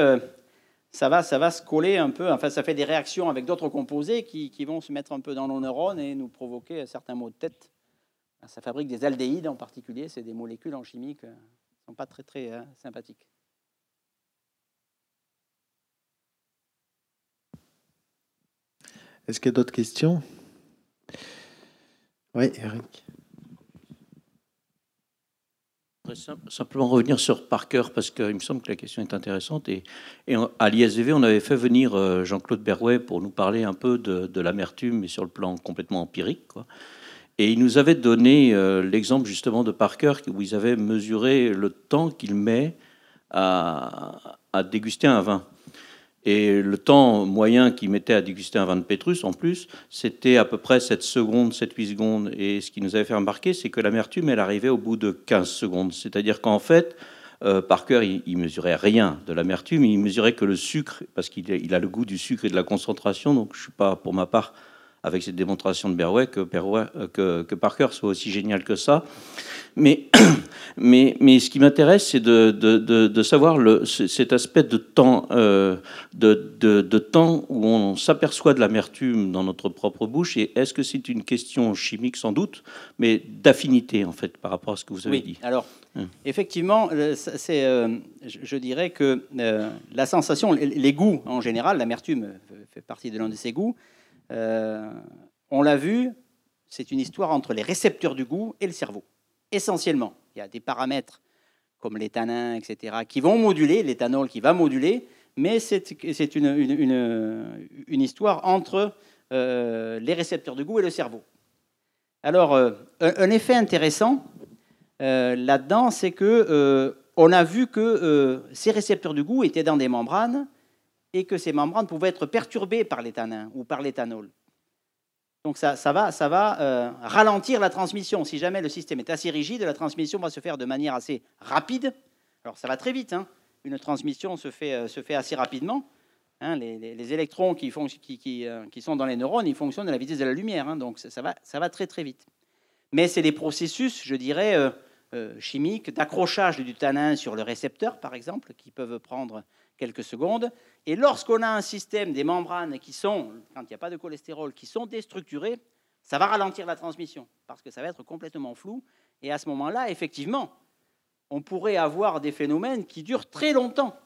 ça va, ça va se coller un peu, enfin ça fait des réactions avec d'autres composés qui, vont se mettre un peu dans nos neurones et nous provoquer certains maux de tête. Ça fabrique des aldéhydes en particulier, c'est des molécules en chimie qui ne sont pas très très hein, sympathiques.
Est-ce qu'il y a d'autres questions? Oui, Eric.
Simplement revenir sur Parker, parce qu'il me semble que la question est intéressante. Et, à l'ISVV, on avait fait venir euh, Jean-Claude Berrouet pour nous parler un peu de, l'amertume, mais sur le plan complètement empirique. Quoi. Et il nous avait donné euh, l'exemple justement de Parker, où ils avaient mesuré le temps qu'il met à, à déguster un vin. Et le temps moyen qu'il mettait à déguster un vin de Pétrus, en plus, c'était à peu près 7 secondes, 7-8 secondes. Et ce qui nous avait fait remarquer, c'est que l'amertume, elle arrivait au bout de 15 secondes. C'est-à-dire qu'en fait, euh, Parker, il, mesurait rien de l'amertume, il mesurait que le sucre, parce qu'il a le goût du sucre et de la concentration. Donc, je ne suis pas, pour ma part, avec cette démonstration de Berway que, que, que Parker soit aussi génial que ça. Mais, mais, mais ce qui m'intéresse, c'est de, de, de, savoir le, cet aspect de temps, euh, de, de, temps où on s'aperçoit de l'amertume dans notre propre bouche. Et est-ce que c'est une question chimique sans doute, mais d'affinité en fait par rapport à ce que vous avez
oui,
dit
Alors, hum. effectivement, c'est, euh, je, dirais que euh, la sensation, les, goûts en général, l'amertume fait partie de l'un de ces goûts. On l'a vu, c'est une histoire entre les récepteurs du goût et le cerveau essentiellement. Il y a des paramètres comme les tanins, etc., qui vont moduler, l'éthanol qui va moduler, mais c'est une, histoire entre euh, les récepteurs de goût et le cerveau. Alors, euh, un, effet intéressant euh, là-dedans, c'est que on a vu que ces récepteurs de goût étaient dans des membranes et que ces membranes pouvaient être perturbées par ou par l'éthanol. Donc ça, va, ça va euh, ralentir la transmission. Si jamais le système est assez rigide, la transmission va se faire de manière assez rapide. Alors ça va très vite. Hein. Une transmission se fait, euh, assez rapidement. Hein. les, électrons euh, qui, sont dans les neurones, ils fonctionnent à la vitesse de la lumière. Hein. donc ça, va, ça va très très vite. Mais c'est des processus, je dirais, chimiques d'accrochage du tanin sur le récepteur, par exemple, qui peuvent prendre quelques secondes. Et lorsqu'on a un système des membranes qui sont, quand il n'y a pas de cholestérol, qui sont déstructurées, ça va ralentir la transmission parce que ça va être complètement flou. Et à ce moment-là, effectivement, on pourrait avoir des phénomènes qui durent très longtemps.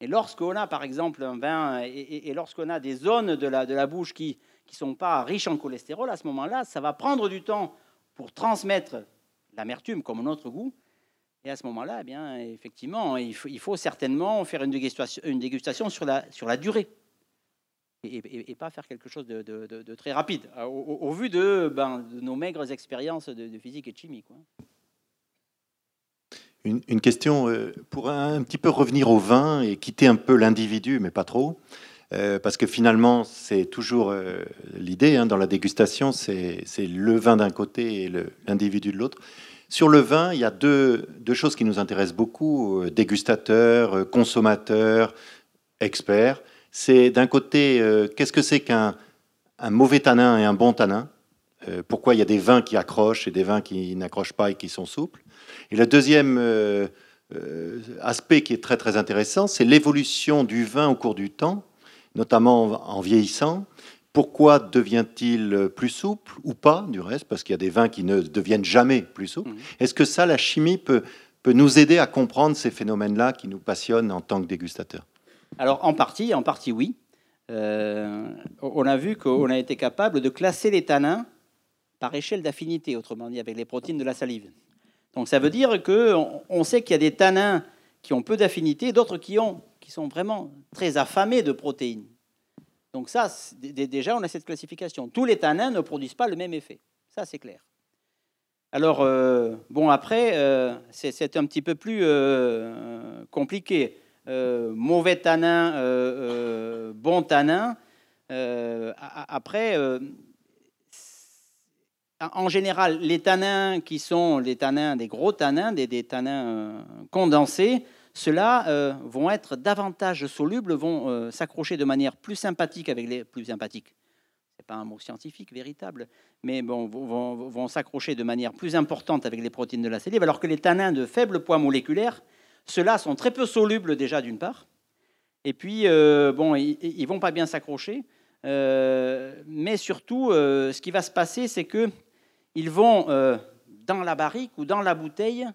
Et lorsqu'on a, par exemple, un vin, et, lorsqu'on a des zones de la, de la bouche qui ne sont pas riches en cholestérol, à ce moment-là, ça va prendre du temps pour transmettre l'amertume comme notre goût, et à ce moment-là, eh bien, effectivement, il faut, certainement faire une dégustation, sur, la, sur la durée. Et, pas faire quelque chose de, très rapide, au, vu ben, de, nos maigres expériences de, physique et de chimie. Quoi.
Une, question euh, pour un, petit peu revenir au vin et quitter un peu l'individu, mais pas trop. Euh, parce que finalement, c'est toujours euh, l'idée hein, dans la dégustation, c'est le vin d'un côté et l'individu de l'autre. Sur le vin, il y a deux, choses qui nous intéressent beaucoup, euh, dégustateurs, euh, consommateurs, experts. C'est d'un côté, euh, qu'est-ce que c'est qu'un mauvais tanin et un bon tanin? Pourquoi il y a des vins qui accrochent et des vins qui n'accrochent pas et qui sont souples? Et le deuxième aspect qui est très très intéressant, c'est l'évolution du vin au cours du temps, notamment en vieillissant. Pourquoi devient-il plus souple ou pas, du reste, parce qu'il y a des vins qui ne deviennent jamais plus souples mhm. Est-ce que ça, la chimie peut, peut nous aider à comprendre ces phénomènes-là qui nous passionnent en tant que dégustateurs?
Alors, en partie, en partie, oui. Euh, on a vu qu'on a été capable de classer les tanins par échelle d'affinité, autrement dit, avec les protéines de la salive. Donc, ça veut dire qu'on on sait qu'il y a des tanins qui ont peu d'affinité, d'autres qui, ont, qui sont vraiment très affamés de protéines. Donc ça, déjà, on a cette classification. Tous les tanins ne produisent pas le même effet. Ça, c'est clair. Alors, euh, bon, après, euh, c'est un petit peu plus euh, compliqué. mauvais tanin, bon tanin. après, en général, les tanins qui sont les tanins, des gros tanins, des, des tanins condensés, ceux-là euh, vont être davantage solubles, vont euh, s'accrocher de manière plus sympathique avec les plus sympathiques. C'est pas un mot scientifique véritable, mais bon, vont, s'accrocher de manière plus importante avec les protéines de la salive, alors que les tanins de faible poids moléculaire, ceux-là sont très peu solubles déjà d'une part, et puis euh, bon, ils, ils vont pas bien s'accrocher, mais surtout, ce qui va se passer, c'est que ils vont dans la barrique ou dans la bouteille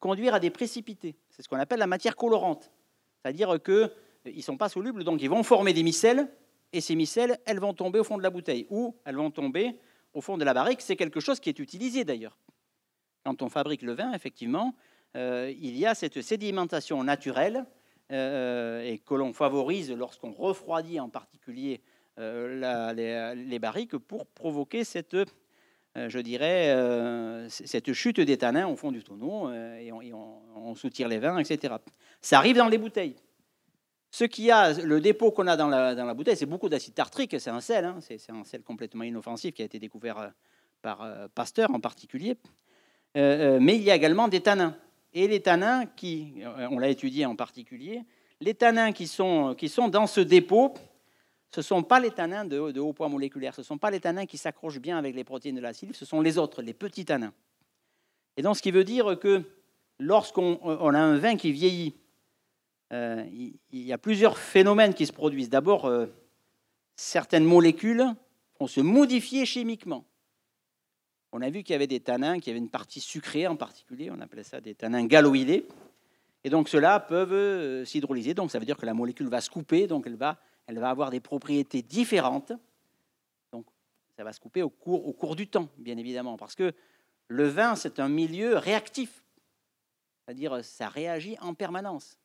conduire à des précipités. C'est ce qu'on appelle la matière colorante. C'est-à-dire qu'ils ne sont pas solubles, donc ils vont former des micelles, et ces micelles, elles vont tomber au fond de la bouteille, ou elles vont tomber au fond de la barrique. C'est quelque chose qui est utilisé d'ailleurs. Quand on fabrique le vin, effectivement, euh, il y a cette sédimentation naturelle euh, et que l'on favorise lorsqu'on refroidit en particulier euh, les, barriques pour provoquer cette euh, je dirais, euh, cette chute des tanins au fond du tonneau, euh, et on, soutire les vins, etc. Ça arrive dans les bouteilles. Ce qui a, le dépôt qu'on a dans la, bouteille, c'est beaucoup d'acide tartrique, c'est un sel, hein, c'est un sel complètement inoffensif qui a été découvert par Pasteur en particulier. mais il y a également des tanins. Et les tanins, qui, on l'a étudié en particulier, les tanins qui sont dans ce dépôt ce ne sont pas les tanins de, haut poids moléculaire, ce ne sont pas les tanins qui s'accrochent bien avec les protéines de la salive, ce sont les autres, les petits tanins. Et donc, ce qui veut dire que lorsqu'on a un vin qui vieillit, euh, il, y a plusieurs phénomènes qui se produisent. D'abord, euh, certaines molécules vont se modifier chimiquement. On a vu qu'il y avait des tanins qui avaient une partie sucrée en particulier, on appelait ça des tanins galoïdés. Et donc ceux-là peuvent euh, s'hydrolyser, donc ça veut dire que la molécule va se couper, donc elle va, elle va avoir des propriétés différentes. Donc ça va se couper au cours, du temps, bien évidemment, parce que le vin, c'est un milieu réactif, c'est-à-dire ça réagit en permanence.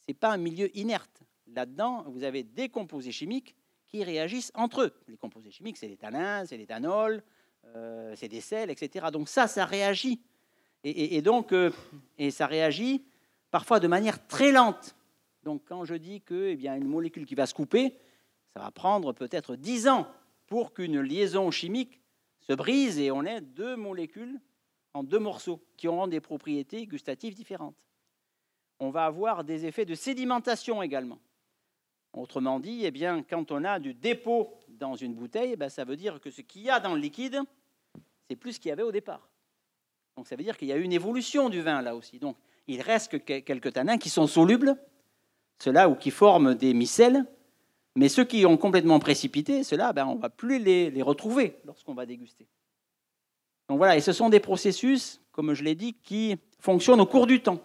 Ce n'est pas un milieu inerte. Là-dedans, vous avez des composés chimiques qui réagissent entre eux. Les composés chimiques, c'est les c'est l'éthanol, euh, c'est des sels, etc. Donc ça, ça réagit. Et, donc, euh, ça réagit parfois de manière très lente. Donc quand je dis qu'il eh molécule qui va se couper, ça va prendre peut-être 10 ans pour qu'une liaison chimique se brise et on ait deux molécules en deux morceaux qui auront des propriétés gustatives différentes. On va avoir des effets de sédimentation également. Autrement dit, eh bien, quand on a du dépôt dans une bouteille, eh ben, ça veut dire que ce qu'il y a dans le liquide, c'est plus ce qu'il y avait au départ. Donc ça veut dire qu'il y a une évolution du vin là aussi. Donc il reste quelques tanins qui sont solubles, ceux-là ou qui forment des micelles, mais ceux qui ont complètement précipité, ceux-là, ben, on ne va plus les, retrouver lorsqu'on va déguster. Donc voilà, et ce sont des processus, comme je l'ai dit, qui fonctionnent au cours du temps.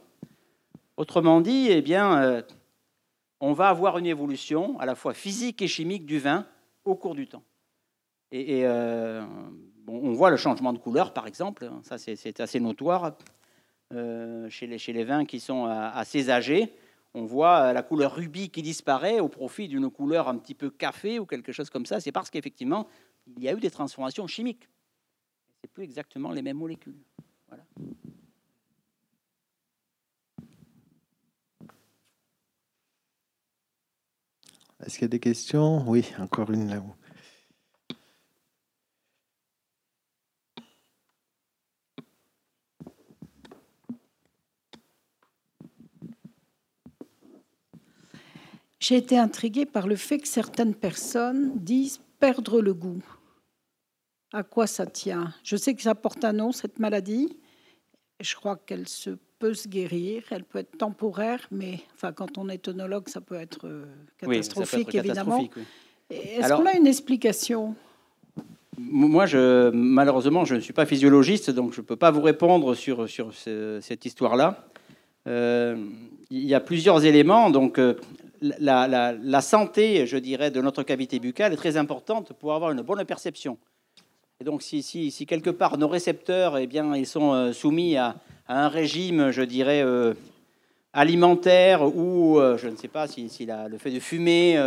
Autrement dit, eh bien, euh, on va avoir une évolution à la fois physique et chimique du vin au cours du temps. Et, euh, on voit le changement de couleur, par exemple, ça c'est assez notoire euh, chez, les, vins qui sont assez âgés. On voit la couleur rubis qui disparaît au profit d'une couleur un petit peu café ou quelque chose comme ça. C'est parce qu'effectivement, il y a eu des transformations chimiques. Ce plus exactement les mêmes molécules.
Est-ce qu'il y a des questions? Oui, encore une là-haut.
J'ai été intriguée par le fait que certaines personnes disent perdre le goût. À quoi ça tient? Je sais que ça porte un nom, cette maladie. Je crois qu'elle se peut se guérir, elle peut être temporaire, mais enfin, quand on est œnologue, ça peut être euh, catastrophique, évidemment. Est-ce qu'on a une explication?
Moi, je, malheureusement, je ne suis pas physiologiste, donc je ne peux pas vous répondre sur, sur cette histoire-là. Euh, il y a plusieurs éléments. Donc, euh, la, santé, je dirais, de notre cavité buccale est très importante pour avoir une bonne perception. Et donc, si, quelque part nos récepteurs, eh bien, ils sont euh, soumis à, un régime, je dirais, euh, alimentaire ou, euh, je ne sais pas, si le fait de fumer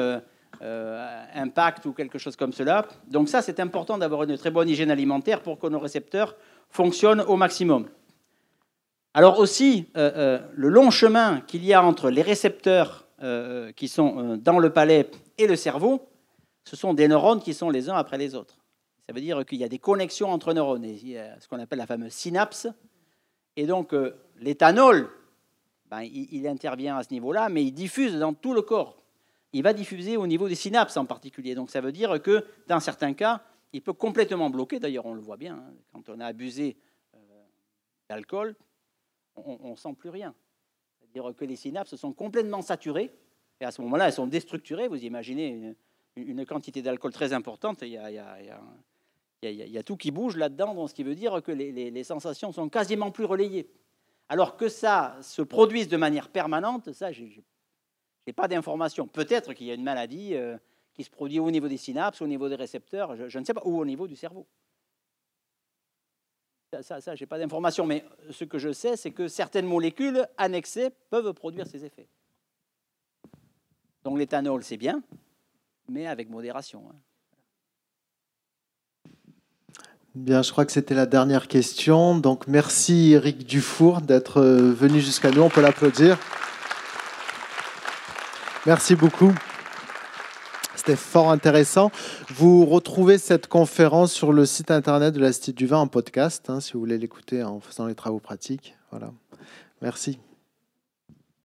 impacte ou quelque chose comme cela. Donc ça, c'est important d'avoir une très bonne hygiène alimentaire pour que nos récepteurs fonctionnent au maximum. Alors aussi, le long chemin qu'il y a entre les récepteurs euh, qui sont euh, dans le palais et le cerveau, ce sont des neurones qui sont les uns après les autres. Ça veut dire qu'il y a des connexions entre neurones, il y a ce qu'on appelle la fameuse synapse. Et donc, euh, l'éthanol, ben, il, intervient à ce niveau-là, mais il diffuse dans tout le corps. Il va diffuser au niveau des synapses en particulier. Donc, ça veut dire que dans certains cas, il peut complètement bloquer. D'ailleurs, on le voit bien, hein, quand on a abusé d'alcool, on ne sent plus rien dire que les synapses sont complètement saturées, et à ce moment-là, elles sont déstructurées. Vous imaginez une, quantité d'alcool très importante, il y, a, tout qui bouge là-dedans, ce qui veut dire que les, sensations sont quasiment plus relayées. Alors que ça se produise de manière permanente, ça, je n'ai pas d'informations. Peut-être qu'il y a une maladie euh, qui se produit au niveau des synapses, au niveau des récepteurs, je, je ne sais pas, ou au niveau du cerveau. Ça, ça, j'ai pas d'informations, mais ce que je sais, c'est que certaines molécules annexées peuvent produire ces effets. Donc l'éthanol, c'est bien, mais avec modération. Hein.
Bien, je crois que c'était la dernière question. Donc merci Eric Dufour d'être euh, venu jusqu'à nous. On peut l'applaudir. Merci beaucoup. C'était fort intéressant. Vous retrouvez cette conférence sur le site internet de la Cité du Vin en podcast, hein, si vous voulez l'écouter en faisant les travaux pratiques. Voilà. Merci.